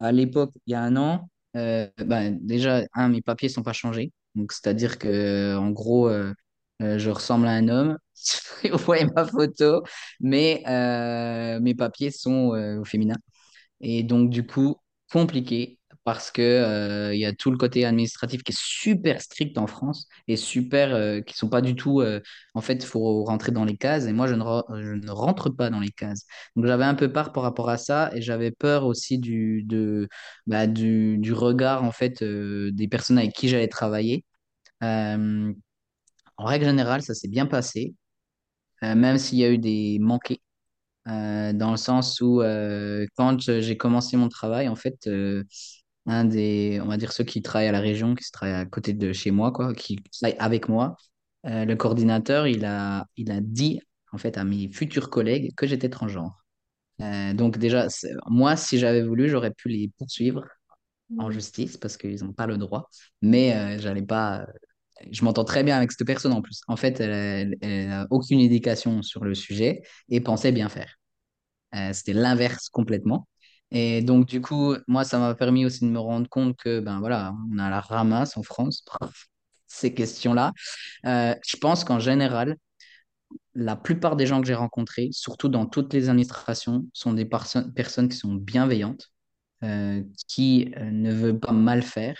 à l'époque, il y a un an, ben, déjà, un, mes papiers sont pas changés. C'est-à-dire que, en gros, je ressemble à un homme. <laughs> Vous voyez ma photo, mais mes papiers sont euh, au féminin. Et donc, du coup, compliqué parce que, euh, il y a tout le côté administratif qui est super strict en France et super, euh, qui sont pas du tout, euh, en fait, il faut rentrer dans les cases et moi, je ne, je ne rentre pas dans les cases. Donc, j'avais un peu peur par rapport à ça et j'avais peur aussi du, de, bah, du, du regard, en fait, euh, des personnes avec qui j'allais travailler. Euh, en règle générale, ça s'est bien passé, même s'il y a eu des manqués euh, dans le sens où euh, quand j'ai commencé mon travail, en fait, euh, un des, on va dire ceux qui travaillent à la région, qui se travaillent à côté de chez moi, quoi, qui travaillent avec moi, le coordinateur, il a, il a dit en fait à mes futurs collègues que j'étais transgenre. Donc déjà, moi, si j'avais voulu, j'aurais pu les poursuivre en justice parce qu'ils n'ont pas le droit, mais j'allais pas. Je m'entends très bien avec cette personne en plus. En fait, elle, elle, elle a aucune éducation sur le sujet et pensait bien faire. Euh, c'était l'inverse complètement. Et donc, du coup, moi, ça m'a permis aussi de me rendre compte que, ben voilà, on a la ramasse en France, <laughs> ces questions-là. Euh, je pense qu'en général, la plupart des gens que j'ai rencontrés, surtout dans toutes les administrations, sont des perso- personnes qui sont bienveillantes, euh, qui ne veulent pas mal faire,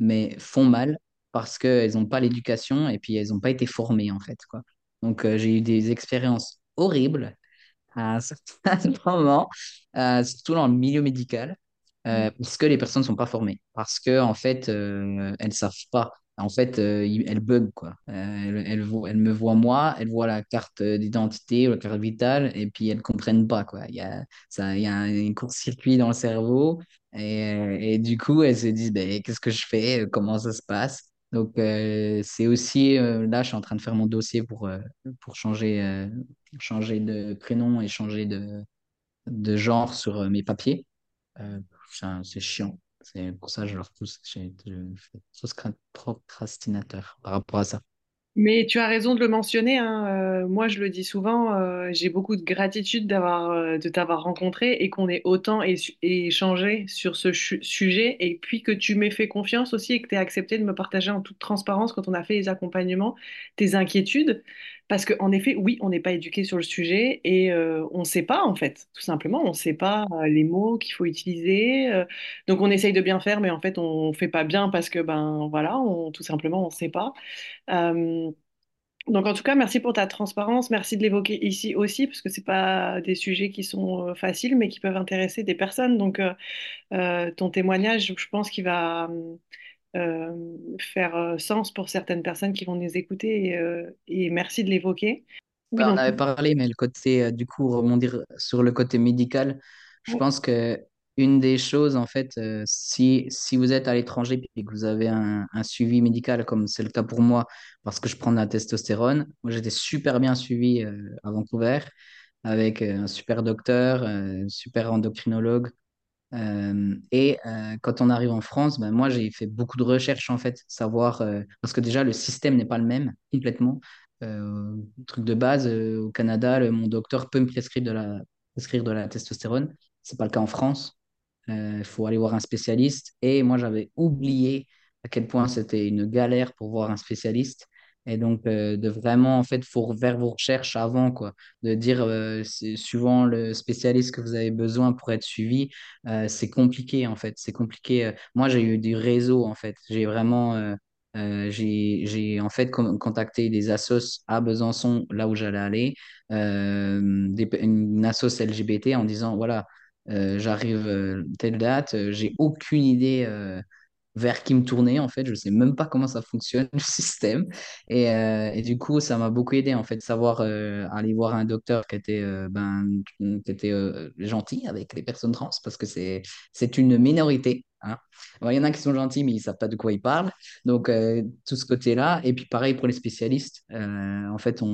mais font mal parce qu'elles n'ont pas l'éducation et puis elles n'ont pas été formées, en fait, quoi. Donc, euh, j'ai eu des expériences horribles à un <laughs> certain moment, euh, surtout dans le milieu médical, euh, parce que les personnes ne sont pas formées, parce que en fait, euh, elles ne savent pas. En fait, elles bug, quoi. Elles, elles, vo- elles me voient moi, elles voient la carte d'identité ou la carte vitale, et puis elles ne comprennent pas, quoi. Il y a, ça, il y a un, court-circuit dans le cerveau, et, et du coup, elles se disent, ben, qu'est-ce que je fais? Comment ça se passe? Donc, euh, c'est aussi, euh, là, je suis en train de faire mon dossier pour, euh, pour changer, changer de prénom et changer de, de genre sur mes papiers. C'est chiant. C'est pour ça que je leur pousse. Je fais trop procrastinateur par rapport à ça. Mais tu as raison de le mentionner, hein, euh, moi, je le dis souvent, euh, j'ai beaucoup de gratitude euh, de t'avoir rencontré et qu'on ait autant éch- échangé sur ce sujet et puis que tu m'aies fait confiance aussi et que tu aies accepté de me partager en toute transparence quand on a fait les accompagnements, tes inquiétudes. Parce qu'en effet, oui, on n'est pas éduqué sur le sujet et euh, on ne sait pas, en fait, tout simplement, on ne sait pas euh, les mots qu'il faut utiliser. euh, donc on essaye de bien faire, mais en fait, on ne fait pas bien parce que, ben voilà, on, tout simplement, on ne sait pas. Donc en tout cas, merci pour ta transparence, merci de l'évoquer ici aussi, parce que c'est pas des sujets qui sont faciles, mais qui peuvent intéresser des personnes. Donc ton témoignage, je pense qu'il va faire euh, sens pour certaines personnes qui vont nous écouter, et, euh, et merci de l'évoquer. Oui, Ben, on avait parlé, mais le côté, euh, du coup, rebondir sur le côté médical, je ouais, pense que une des choses, en fait, euh, si, si vous êtes à l'étranger et que vous avez un, un suivi médical, comme c'est le cas pour moi, parce que je prends de la testostérone, moi j'étais super bien suivi euh, à Vancouver avec euh, un super docteur, euh, un super endocrinologue. Et quand on arrive en France, ben, moi j'ai fait beaucoup de recherches en fait, savoir, parce que déjà le système n'est pas le même complètement. Truc de base, au Canada, mon docteur peut me prescrire de la, prescrire de la testostérone. C'est pas le cas en France. Il faut aller voir un spécialiste. Et moi j'avais oublié à quel point c'était une galère pour voir un spécialiste. Et donc, euh, de vraiment, en fait, faut faire vos recherches avant, quoi. De dire, euh, suivant le spécialiste que vous avez besoin pour être suivi, euh, c'est compliqué en fait. C'est compliqué. Moi, j'ai eu du réseau en fait. J'ai vraiment, j'ai, en fait con- contacté des assos à Besançon, là où j'allais aller, une assos LGBT en disant voilà, j'arrive telle date, j'ai aucune idée. Vers qui me tourner en fait. Je sais même pas comment ça fonctionne <laughs> le système. Et, euh, et du coup ça m'a beaucoup aidé en fait savoir euh, aller voir un docteur qui était euh, ben qui était gentil avec les personnes trans parce que c'est c'est une minorité hein. Il y en a qui sont gentils mais ils savent pas de quoi ils parlent. Donc euh, tout ce côté-là. Et puis pareil pour les spécialistes. Euh, en fait on,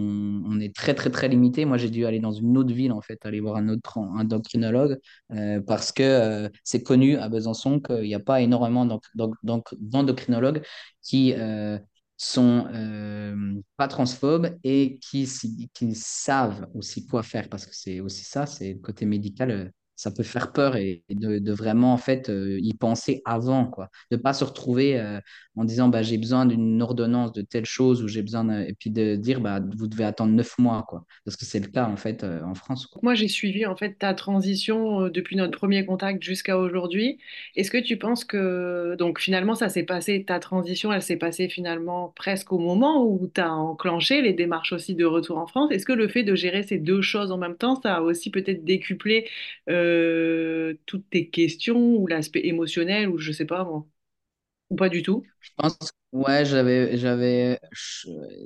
on est très très très limité. Moi j'ai dû aller dans une autre ville en fait aller voir un autre endocrinologue euh, parce que c'est connu à Besançon qu'il n'y a pas énormément d'endocrinologues qui sont pas transphobes et qui, qui savent aussi quoi faire, parce que c'est aussi ça, c'est le côté médical, ça peut faire peur et, de, vraiment en fait euh, y penser avant, quoi. De pas se retrouver euh, en disant bah, j'ai besoin d'une ordonnance de telle chose ou j'ai besoin et puis de dire bah, vous devez attendre neuf mois, quoi. Parce que c'est le cas en fait euh, en France. Moi, j'ai suivi en fait ta transition depuis notre premier contact jusqu'à aujourd'hui. Est-ce que tu penses que donc finalement ça s'est passé, ta transition, elle s'est passée finalement presque au moment où tu as enclenché les démarches aussi de retour en France? Est-ce que le fait de gérer ces deux choses en même temps, ça a aussi peut-être décuplé toutes tes questions ou l'aspect émotionnel ou je sais pas moi, ou pas du tout? Je pense, ouais, j'avais, j'avais,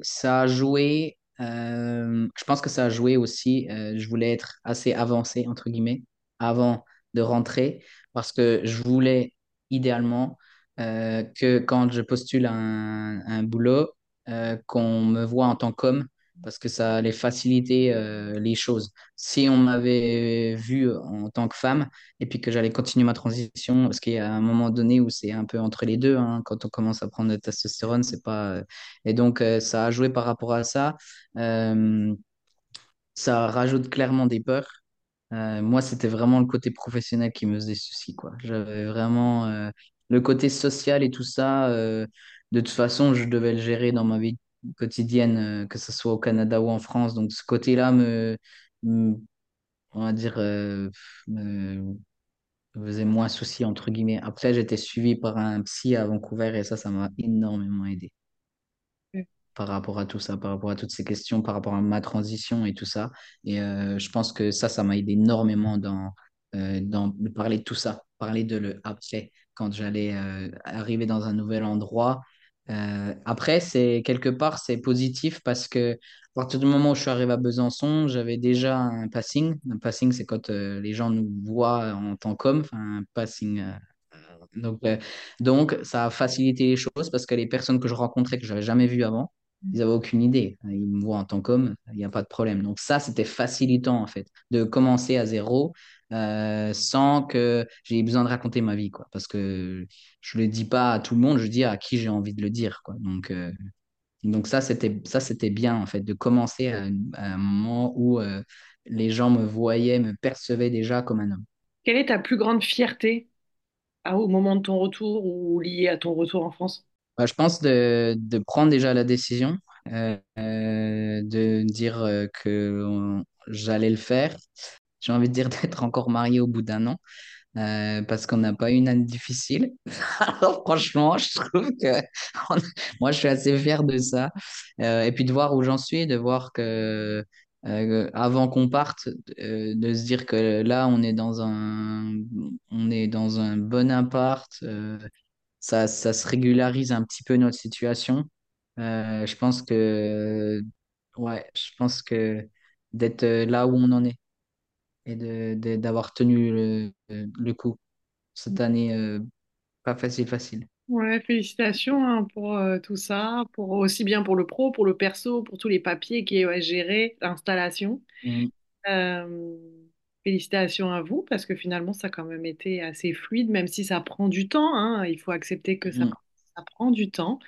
ça a joué. euh, je pense que ça a joué aussi. euh, je voulais être assez avancé, entre guillemets, avant de rentrer, parce que je voulais idéalement euh, que quand je postule un, un boulot, euh, qu'on me voit en tant qu'homme, parce que ça allait faciliter euh, les choses. Si on m'avait vu en tant que femme, et puis que j'allais continuer ma transition parce qu'il y a un moment donné où c'est un peu entre les deux hein, quand on commence à prendre la testostérone c'est pas euh, et donc euh, ça a joué par rapport à ça ça rajoute clairement des peurs moi, c'était vraiment le côté professionnel qui me faisait souci. J'avais vraiment le côté social et tout ça. de toute façon, je devais le gérer dans ma vie quotidienne, euh, que ce soit au Canada ou en France. Donc, ce côté-là me, me- on va dire, euh, me me faisait moins souci, entre guillemets. Après, j'étais suivi par un psy à Vancouver et ça, ça m'a énormément aidé par rapport à tout ça, par rapport à toutes ces questions, par rapport à ma transition et tout ça. Et euh, je pense que ça, ça m'a aidé énormément dans, euh, dans parler de tout ça, parler de le après, quand j'allais euh, arriver dans un nouvel endroit. Euh, après, c'est quelque part, c'est positif parce que à partir du moment où je suis arrivé à Besançon, j'avais déjà un passing. Un passing, c'est quand euh, les gens nous voient en tant qu'hommes, un passing. euh, donc, donc, ça a facilité les choses parce que les personnes que je rencontrais que j'avais jamais vues avant, ils n'avaient aucune idée. Ils me voient en tant qu'homme, il n'y a pas de problème. Donc ça, c'était facilitant en fait, de commencer à zéro euh, sans que j'ai besoin de raconter ma vie, quoi. Parce que je ne le dis pas à tout le monde, je dis à qui j'ai envie de le dire, quoi. Donc, euh, donc ça, c'était ça, c'était bien en fait, de commencer à, à un moment où euh, les gens me voyaient, me percevaient déjà comme un homme. Quelle est ta plus grande fierté ah, au moment de ton retour ou liée à ton retour en France? Bah, je pense de, de prendre déjà la décision, de dire que on- j'allais le faire. J'ai envie de dire <laughs> d'être encore marié au bout d'un an, euh, parce qu'on n'a pas eu une année difficile. <laughs> Alors franchement, je trouve que <laughs> moi, je suis assez fier de ça. Euh, et puis de voir où j'en suis, de voir que euh, avant qu'on parte, de se dire que là, on est dans un, on est dans un bon appart. ça, ça se régularise un petit peu notre situation. Je pense que, ouais, je pense que d'être là où on en est et de, de- d'avoir tenu le, le coup cette année, euh, pas facile, facile. Ouais, félicitations hein, pour euh, tout ça, pour aussi bien pour le pro, pour le perso, pour tous les papiers qui est ouais, géré, l'installation. Mm, Euh, félicitations à vous parce que finalement ça a quand même été assez fluide, même si ça prend du temps. hein. Il faut accepter que ça, mm, prend- ça prend du temps.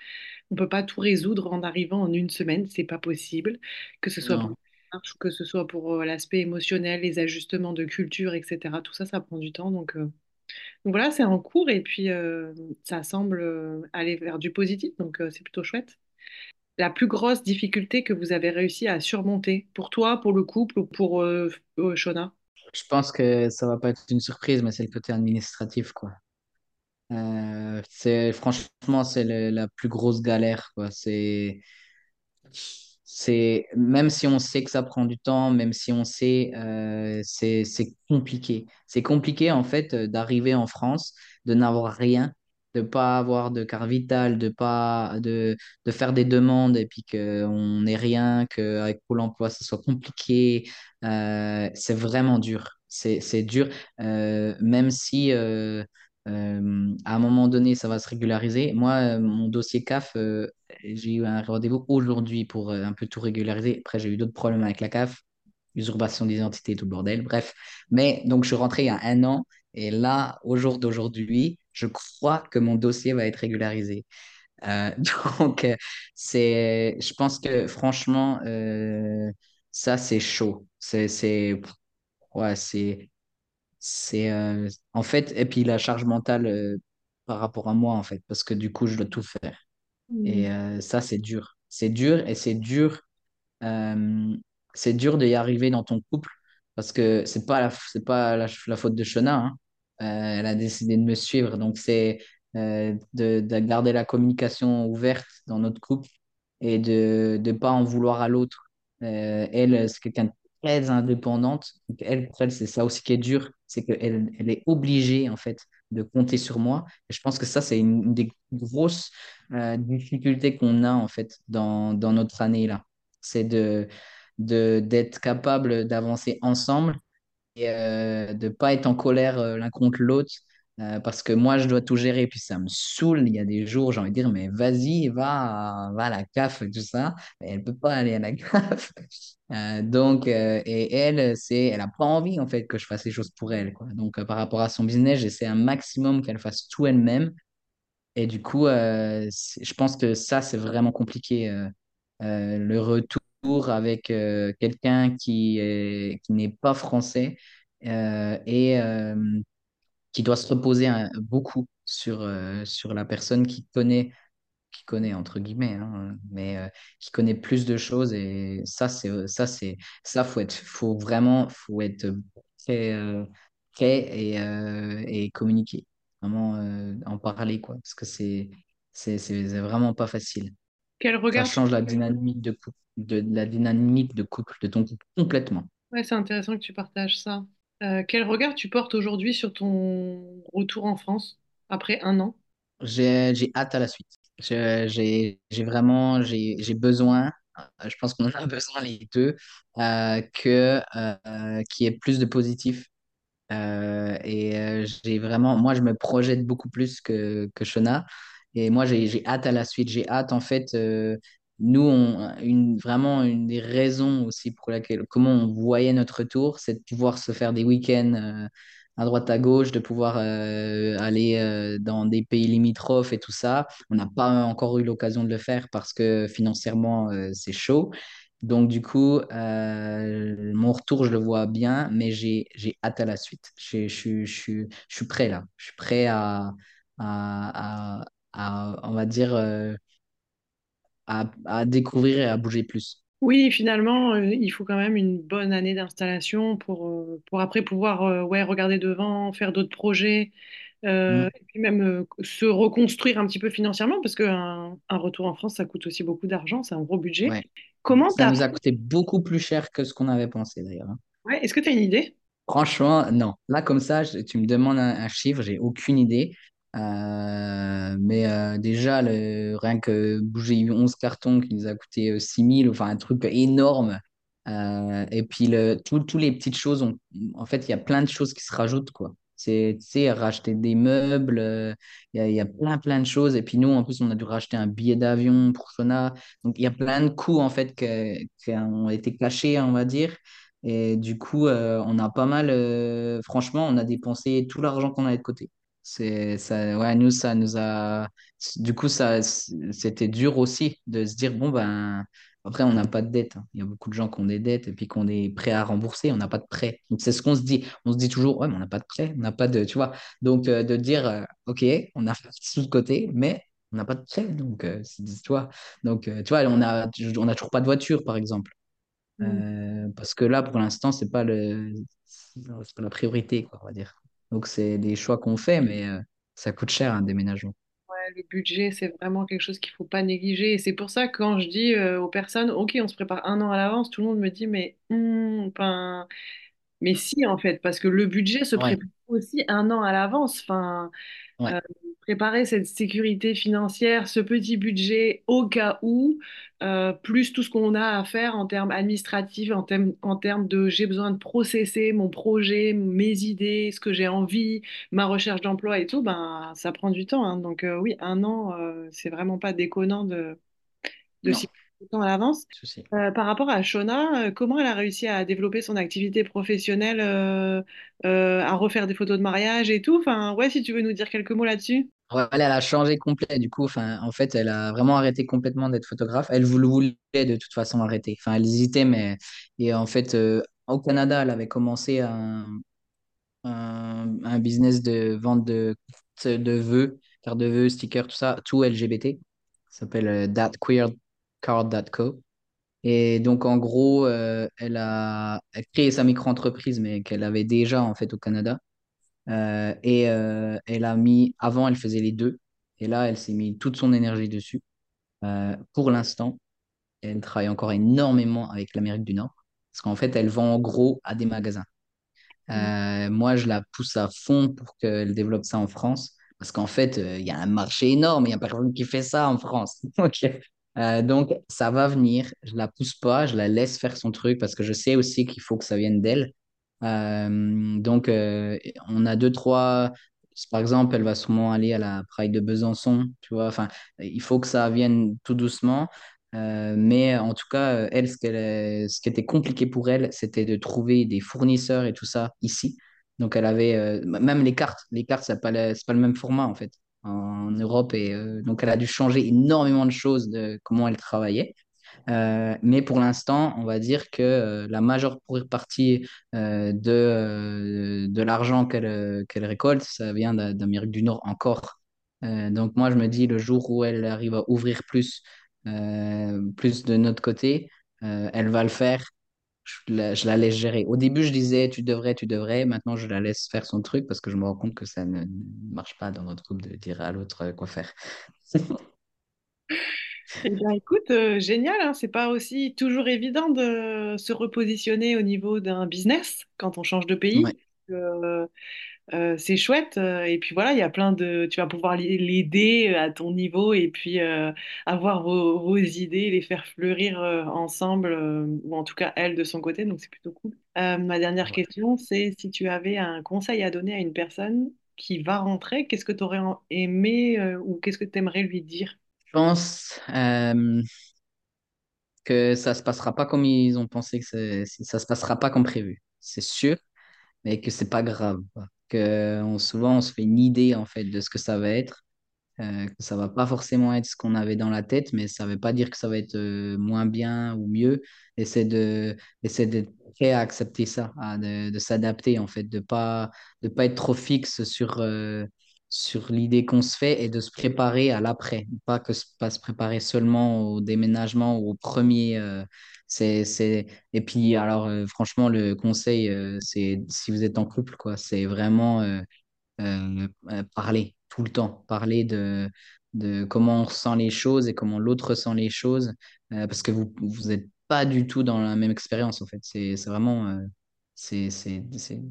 On peut pas tout résoudre en arrivant en une semaine, c'est pas possible. Que ce soit pour non. Que ce soit pour euh, l'aspect émotionnel, les ajustements de culture, etc. Tout ça, ça prend du temps. Donc, euh, voilà, c'est en cours et puis euh, ça semble aller vers du positif, donc c'est plutôt chouette. La plus grosse difficulté que vous avez réussi à surmonter pour toi, pour le couple ou pour Shona? Je pense que ça va pas être une surprise, mais c'est le côté administratif, quoi. Franchement, c'est la plus grosse galère. C'est, C'est, même si on sait que ça prend du temps, même si on sait, euh, c'est, compliqué. C'est compliqué, en fait, euh, d'arriver en France, de n'avoir rien, de pas avoir de carte vitale, de pas, de, de faire des demandes et puis qu'on n'ait rien, qu'avec Pôle emploi, ça soit compliqué. Euh, c'est vraiment dur. C'est, c'est dur, euh, même si, euh, à un moment donné, ça va se régulariser. Moi, euh, mon dossier CAF, euh, j'ai eu un rendez-vous aujourd'hui pour un peu tout régulariser. Après, j'ai eu d'autres problèmes avec la CAF, usurpation d'identité, tout le bordel, bref. Mais donc, je suis rentré il y a un an et là, au jour d'aujourd'hui, je crois que mon dossier va être régularisé. <laughs> Donc, c'est, je pense que franchement, ça, c'est chaud. C'est, c'est, ouais, c'est, c'est, euh, en fait, et puis la charge mentale euh, par rapport à moi, en fait, parce que du coup, je dois tout faire. Mm. Et euh, ça, c'est dur. C'est dur et c'est dur. c'est dur d'y arriver dans ton couple parce que c'est pas la, c'est pas la, la faute de Shona. hein. Elle a décidé de me suivre. Donc, c'est de, de garder la communication ouverte dans notre couple et de ne pas en vouloir à l'autre. Elle, c'est quelqu'un de très indépendante. Donc, elle, pour elle, c'est ça aussi qui est dur. C'est qu'elle elle est obligée, en fait, de compter sur moi. Je pense que ça, c'est une, des grosses euh, difficulté qu'on a en fait dans, dans notre année là. C'est de, d'être capable d'avancer ensemble et euh, de pas être en colère euh, l'un contre l'autre. Euh, parce que moi, je dois tout gérer, puis ça me saoule. Il y a des jours, j'ai envie de dire, mais vas-y, va, va à la CAF, tout ça. Elle peut pas aller à la <laughs> CAF. Euh, donc, euh, et elle, c'est, elle a pas envie, en fait, que je fasse les choses pour elle, quoi. Donc, par rapport à son business, j'essaie un maximum qu'elle fasse tout elle-même. Et du coup, je pense que ça, c'est vraiment compliqué. le retour avec quelqu'un qui qui n'est pas français et qui doit se reposer hein, beaucoup sur, euh, sur la personne qui connaît, qui connaît entre guillemets, hein, mais euh, qui connaît plus de choses. Et ça, c'est ça, c'est ça, faut être, faut vraiment, faut être très, euh, très et, euh, et communiquer, vraiment euh, en parler quoi, parce que c'est c'est vraiment pas facile. Quel Ça regard tu... change la dynamique de couple, de, de la dynamique de couple de ton couple complètement. Ouais, c'est intéressant que tu partages ça. Euh, quel regard tu portes aujourd'hui sur ton retour en France après un an? J'ai, hâte à la suite. J'ai, vraiment, j'ai, besoin, euh, je pense qu'on en a <laughs> besoin les deux, euh, euh, qu'il y ait plus de positif. Euh, et euh, j'ai vraiment, moi, je me projette beaucoup plus que, que Shona. Et moi, j'ai, hâte à la suite. J'ai hâte, en fait, euh, nous, on, une, vraiment, une des raisons aussi pour laquelle, comment on voyait notre retour, c'est de pouvoir se faire des week-ends euh, à droite à gauche, de pouvoir euh, aller euh, dans des pays limitrophes et tout ça. On n'a pas encore eu l'occasion de le faire parce que financièrement, c'est chaud. Donc, du coup, mon retour, je le vois bien, mais j'ai, hâte à la suite. Je, suis prêt là. Je suis prêt à, à, à, on va dire, à, à découvrir et à bouger plus. Oui, finalement, euh, il faut quand même une bonne année d'installation pour, euh, pour après pouvoir euh, ouais, regarder devant, faire d'autres projets, Mm. et puis même se reconstruire un petit peu financièrement, parce qu'un un retour en France, ça coûte aussi beaucoup d'argent, c'est un gros budget. Ouais. Comment Ça nous a coûté beaucoup plus cher que ce qu'on avait pensé d'ailleurs. hein. Ouais, est-ce que tu as une idée? Franchement, non. Là, comme ça, je- tu me demandes un, un chiffre, j'ai aucune idée. Euh, mais euh, déjà, le, rien que bouger 11 cartons qui nous a coûté euh, 6 000, enfin un truc énorme. Euh, et puis, le, tout- tous les petites choses, ont- en fait, il y a plein de choses qui se rajoutent, quoi. C'est, racheter des meubles, euh, il y y a plein, plein de choses. Et puis, nous, en plus, on a dû racheter un billet d'avion pour Sona. Donc, il y a plein de coûts, en fait, qui ont été cachés, on va dire. Et du coup, euh, on a pas mal, euh, franchement, on a dépensé tout l'argent qu'on avait de côté. C'est, ça, ouais, nous, ça nous a, du coup, ça, c'était dur aussi de se dire, bon, ben, après, on n'a pas de dette. hein. Il y a beaucoup de gens qui ont des dettes et puis qui ont des prêts à rembourser. On n'a pas de prêt. Donc, c'est ce qu'on se dit. On se dit toujours, ouais, mais on n'a pas de prêt. On n'a pas de, tu vois. Donc, euh, de dire, euh, OK, on a fait tout de côté, mais on n'a pas de prêt. Donc, euh, c'est- tu vois. Donc, euh, tu vois, on a, on a toujours pas de voiture, par exemple. Euh, parce que là, pour l'instant, c'est pas le, c'est pas la priorité, quoi, on va dire. Donc, c'est des choix qu'on fait, mais euh, ça coûte cher un déménagement. Ouais, le budget, c'est vraiment quelque chose qu'il faut pas négliger. Et c'est pour ça que quand je dis euh, aux personnes, OK, on se prépare un an à l'avance, tout le monde me dit, mais, hmm, mais si, en fait, parce que le budget se Ouais, prépare aussi un an à l'avance. Enfin, ouais. euh, préparer cette sécurité financière, ce petit budget au cas où, euh, plus tout ce qu'on a à faire en termes administratifs, en termes, en termes de j'ai besoin de processer mon projet, mes idées, ce que j'ai envie, ma recherche d'emploi et tout, ben, ça prend du temps. hein. Donc euh, oui, un an, euh, c'est vraiment pas déconnant de, de s'y temps à l'avance. Euh, par rapport à Shona, euh, comment elle a réussi à développer son activité professionnelle, euh, à refaire des photos de mariage et tout? Enfin, ouais, si tu veux nous dire quelques mots là-dessus. Ouais, elle, elle a changé complet, du coup. Enfin, en fait, elle a vraiment arrêté complètement d'être photographe. Elle voulait de toute façon arrêter. Enfin, elle hésitait, mais. Et en fait, au Canada, elle avait commencé un, un, un business de vente de, de vœux, cartes de vœux, stickers, tout ça, tout LGBT. Ça s'appelle euh, thatqueercard.co. Et donc, en gros, euh, elle a créé sa micro-entreprise, mais qu'elle avait déjà, en fait, au Canada. Euh, et euh, elle a mis, avant, elle faisait les deux. Et là, elle s'est mis toute son énergie dessus. Pour l'instant, elle travaille encore énormément avec l'Amérique du Nord. Parce qu'en fait, elle vend en gros à des magasins. Euh, moi, je la pousse à fond pour qu'elle développe ça en France. Parce qu'en fait, il y a un marché énorme, il n'y a personne qui fait ça en France. <laughs> Euh, donc, ça va venir. Je la pousse pas, je la laisse faire son truc parce que je sais aussi qu'il faut que ça vienne d'elle. Euh, donc, euh, on a deux, trois. Par exemple, elle va sûrement aller à la Pride de Besançon, tu vois. Enfin, il faut que ça vienne tout doucement. Mais en tout cas, elle, ce qu'elle, ce qui était compliqué pour elle, c'était de trouver des fournisseurs et tout ça ici. Donc, elle avait même les cartes. Les cartes, c'est pas le, c'est pas le même format en fait en Europe. Et euh, donc, elle a dû changer énormément de choses de comment elle travaillait. Euh, mais pour l'instant, on va dire que euh, la majeure partie de, de l'argent qu'elle qu'elle récolte, ça vient d'A- d'Amérique du Nord encore. Donc moi, je me dis, le jour où elle arrive à ouvrir plus, plus de notre côté, elle va le faire. Je la, je la laisse gérer. Au début, je disais, tu devrais, tu devrais. Maintenant, je la laisse faire son truc parce que je me rends compte que ça ne marche pas dans notre couple de dire à l'autre quoi faire. <laughs> Eh bien, écoute, euh, génial, hein, c'est pas aussi toujours évident de se repositionner au niveau d'un business quand on change de pays. Ouais. Euh, euh, c'est chouette. euh, et puis voilà, il y a plein de. Tu vas pouvoir l'aider à ton niveau et puis euh, avoir vos, vos idées, les faire fleurir euh, ensemble, euh, ou en tout cas elle de son côté, donc c'est plutôt cool. Euh, ma dernière question, c'est si tu avais un conseil à donner à une personne qui va rentrer, qu'est-ce que tu aurais aimé euh, ou qu'est-ce que tu aimerais lui dire? Je pense euh, que ça se passera pas comme ils ont pensé que ça se passera pas comme prévu. C'est sûr, mais que c'est pas grave. Que on- souvent on se fait une idée en fait de ce que ça va être. Euh, que ça va pas forcément être ce qu'on avait dans la tête, mais ça veut pas dire que ça va être euh, moins bien ou mieux. Essaie de, d'être prêt à accepter ça, à de, de s'adapter en fait, de pas, de pas être trop fixe sur, euh, sur l'idée qu'on se fait et de se préparer à l'après. Pas que pas se préparer seulement au déménagement ou au premier. C'est, c'est... Et puis alors euh, franchement, le conseil, euh, c'est si vous êtes en couple, quoi, c'est vraiment euh, euh, euh, parler tout le temps, parler de, de comment on ressent les choses et comment l'autre ressent les choses, euh, parce que vous vous n'êtes pas du tout dans la même expérience en fait. C'est c'est vraiment euh, c'est c'est c'est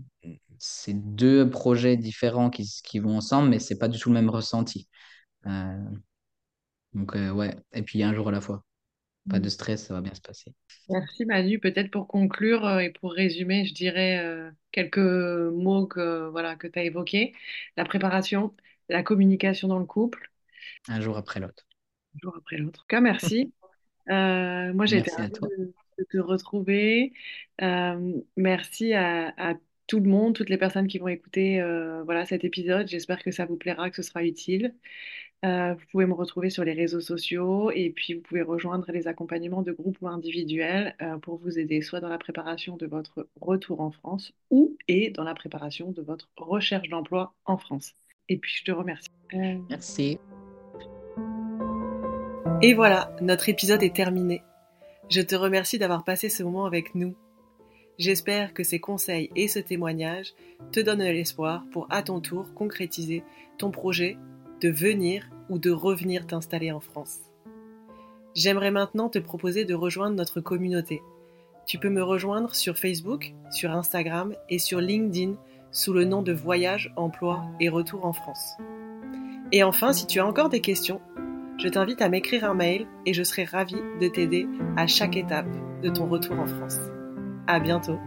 c'est deux projets différents qui, qui vont ensemble, mais c'est pas du tout le même ressenti. Euh, donc euh, ouais, et puis un jour à la fois. Pas de stress, ça va bien se passer. Merci Manu. Peut-être pour conclure euh, et pour résumer, je dirais euh, quelques mots que voilà que tu as évoqués. La préparation, la communication dans le couple, Un jour après l'autre. un jour après l'autre. En tout cas, merci. Euh, moi, j'ai été ravie de, de te retrouver. Merci à, à tout le monde, toutes les personnes qui vont écouter voilà, cet épisode. J'espère que ça vous plaira, que ce sera utile. Euh, vous pouvez me retrouver sur les réseaux sociaux et puis vous pouvez rejoindre les accompagnements de groupe ou individuels euh, pour vous aider soit dans la préparation de votre retour en France ou et dans la préparation de votre recherche d'emploi en France. Et puis je te remercie. Euh, Merci. Et voilà, notre épisode est terminé. Je te remercie d'avoir passé ce moment avec nous. J'espère que ces conseils et ce témoignage te donnent l'espoir pour à ton tour concrétiser ton projet de venir ou de revenir t'installer en France. J'aimerais maintenant te proposer de rejoindre notre communauté. Tu peux me rejoindre sur Facebook, sur Instagram et sur LinkedIn sous le nom de Voyage, Emploi et Retour en France. Et enfin, si tu as encore des questions, je t'invite à m'écrire un mail et je serai ravie de t'aider à chaque étape de ton retour en France. À bientôt!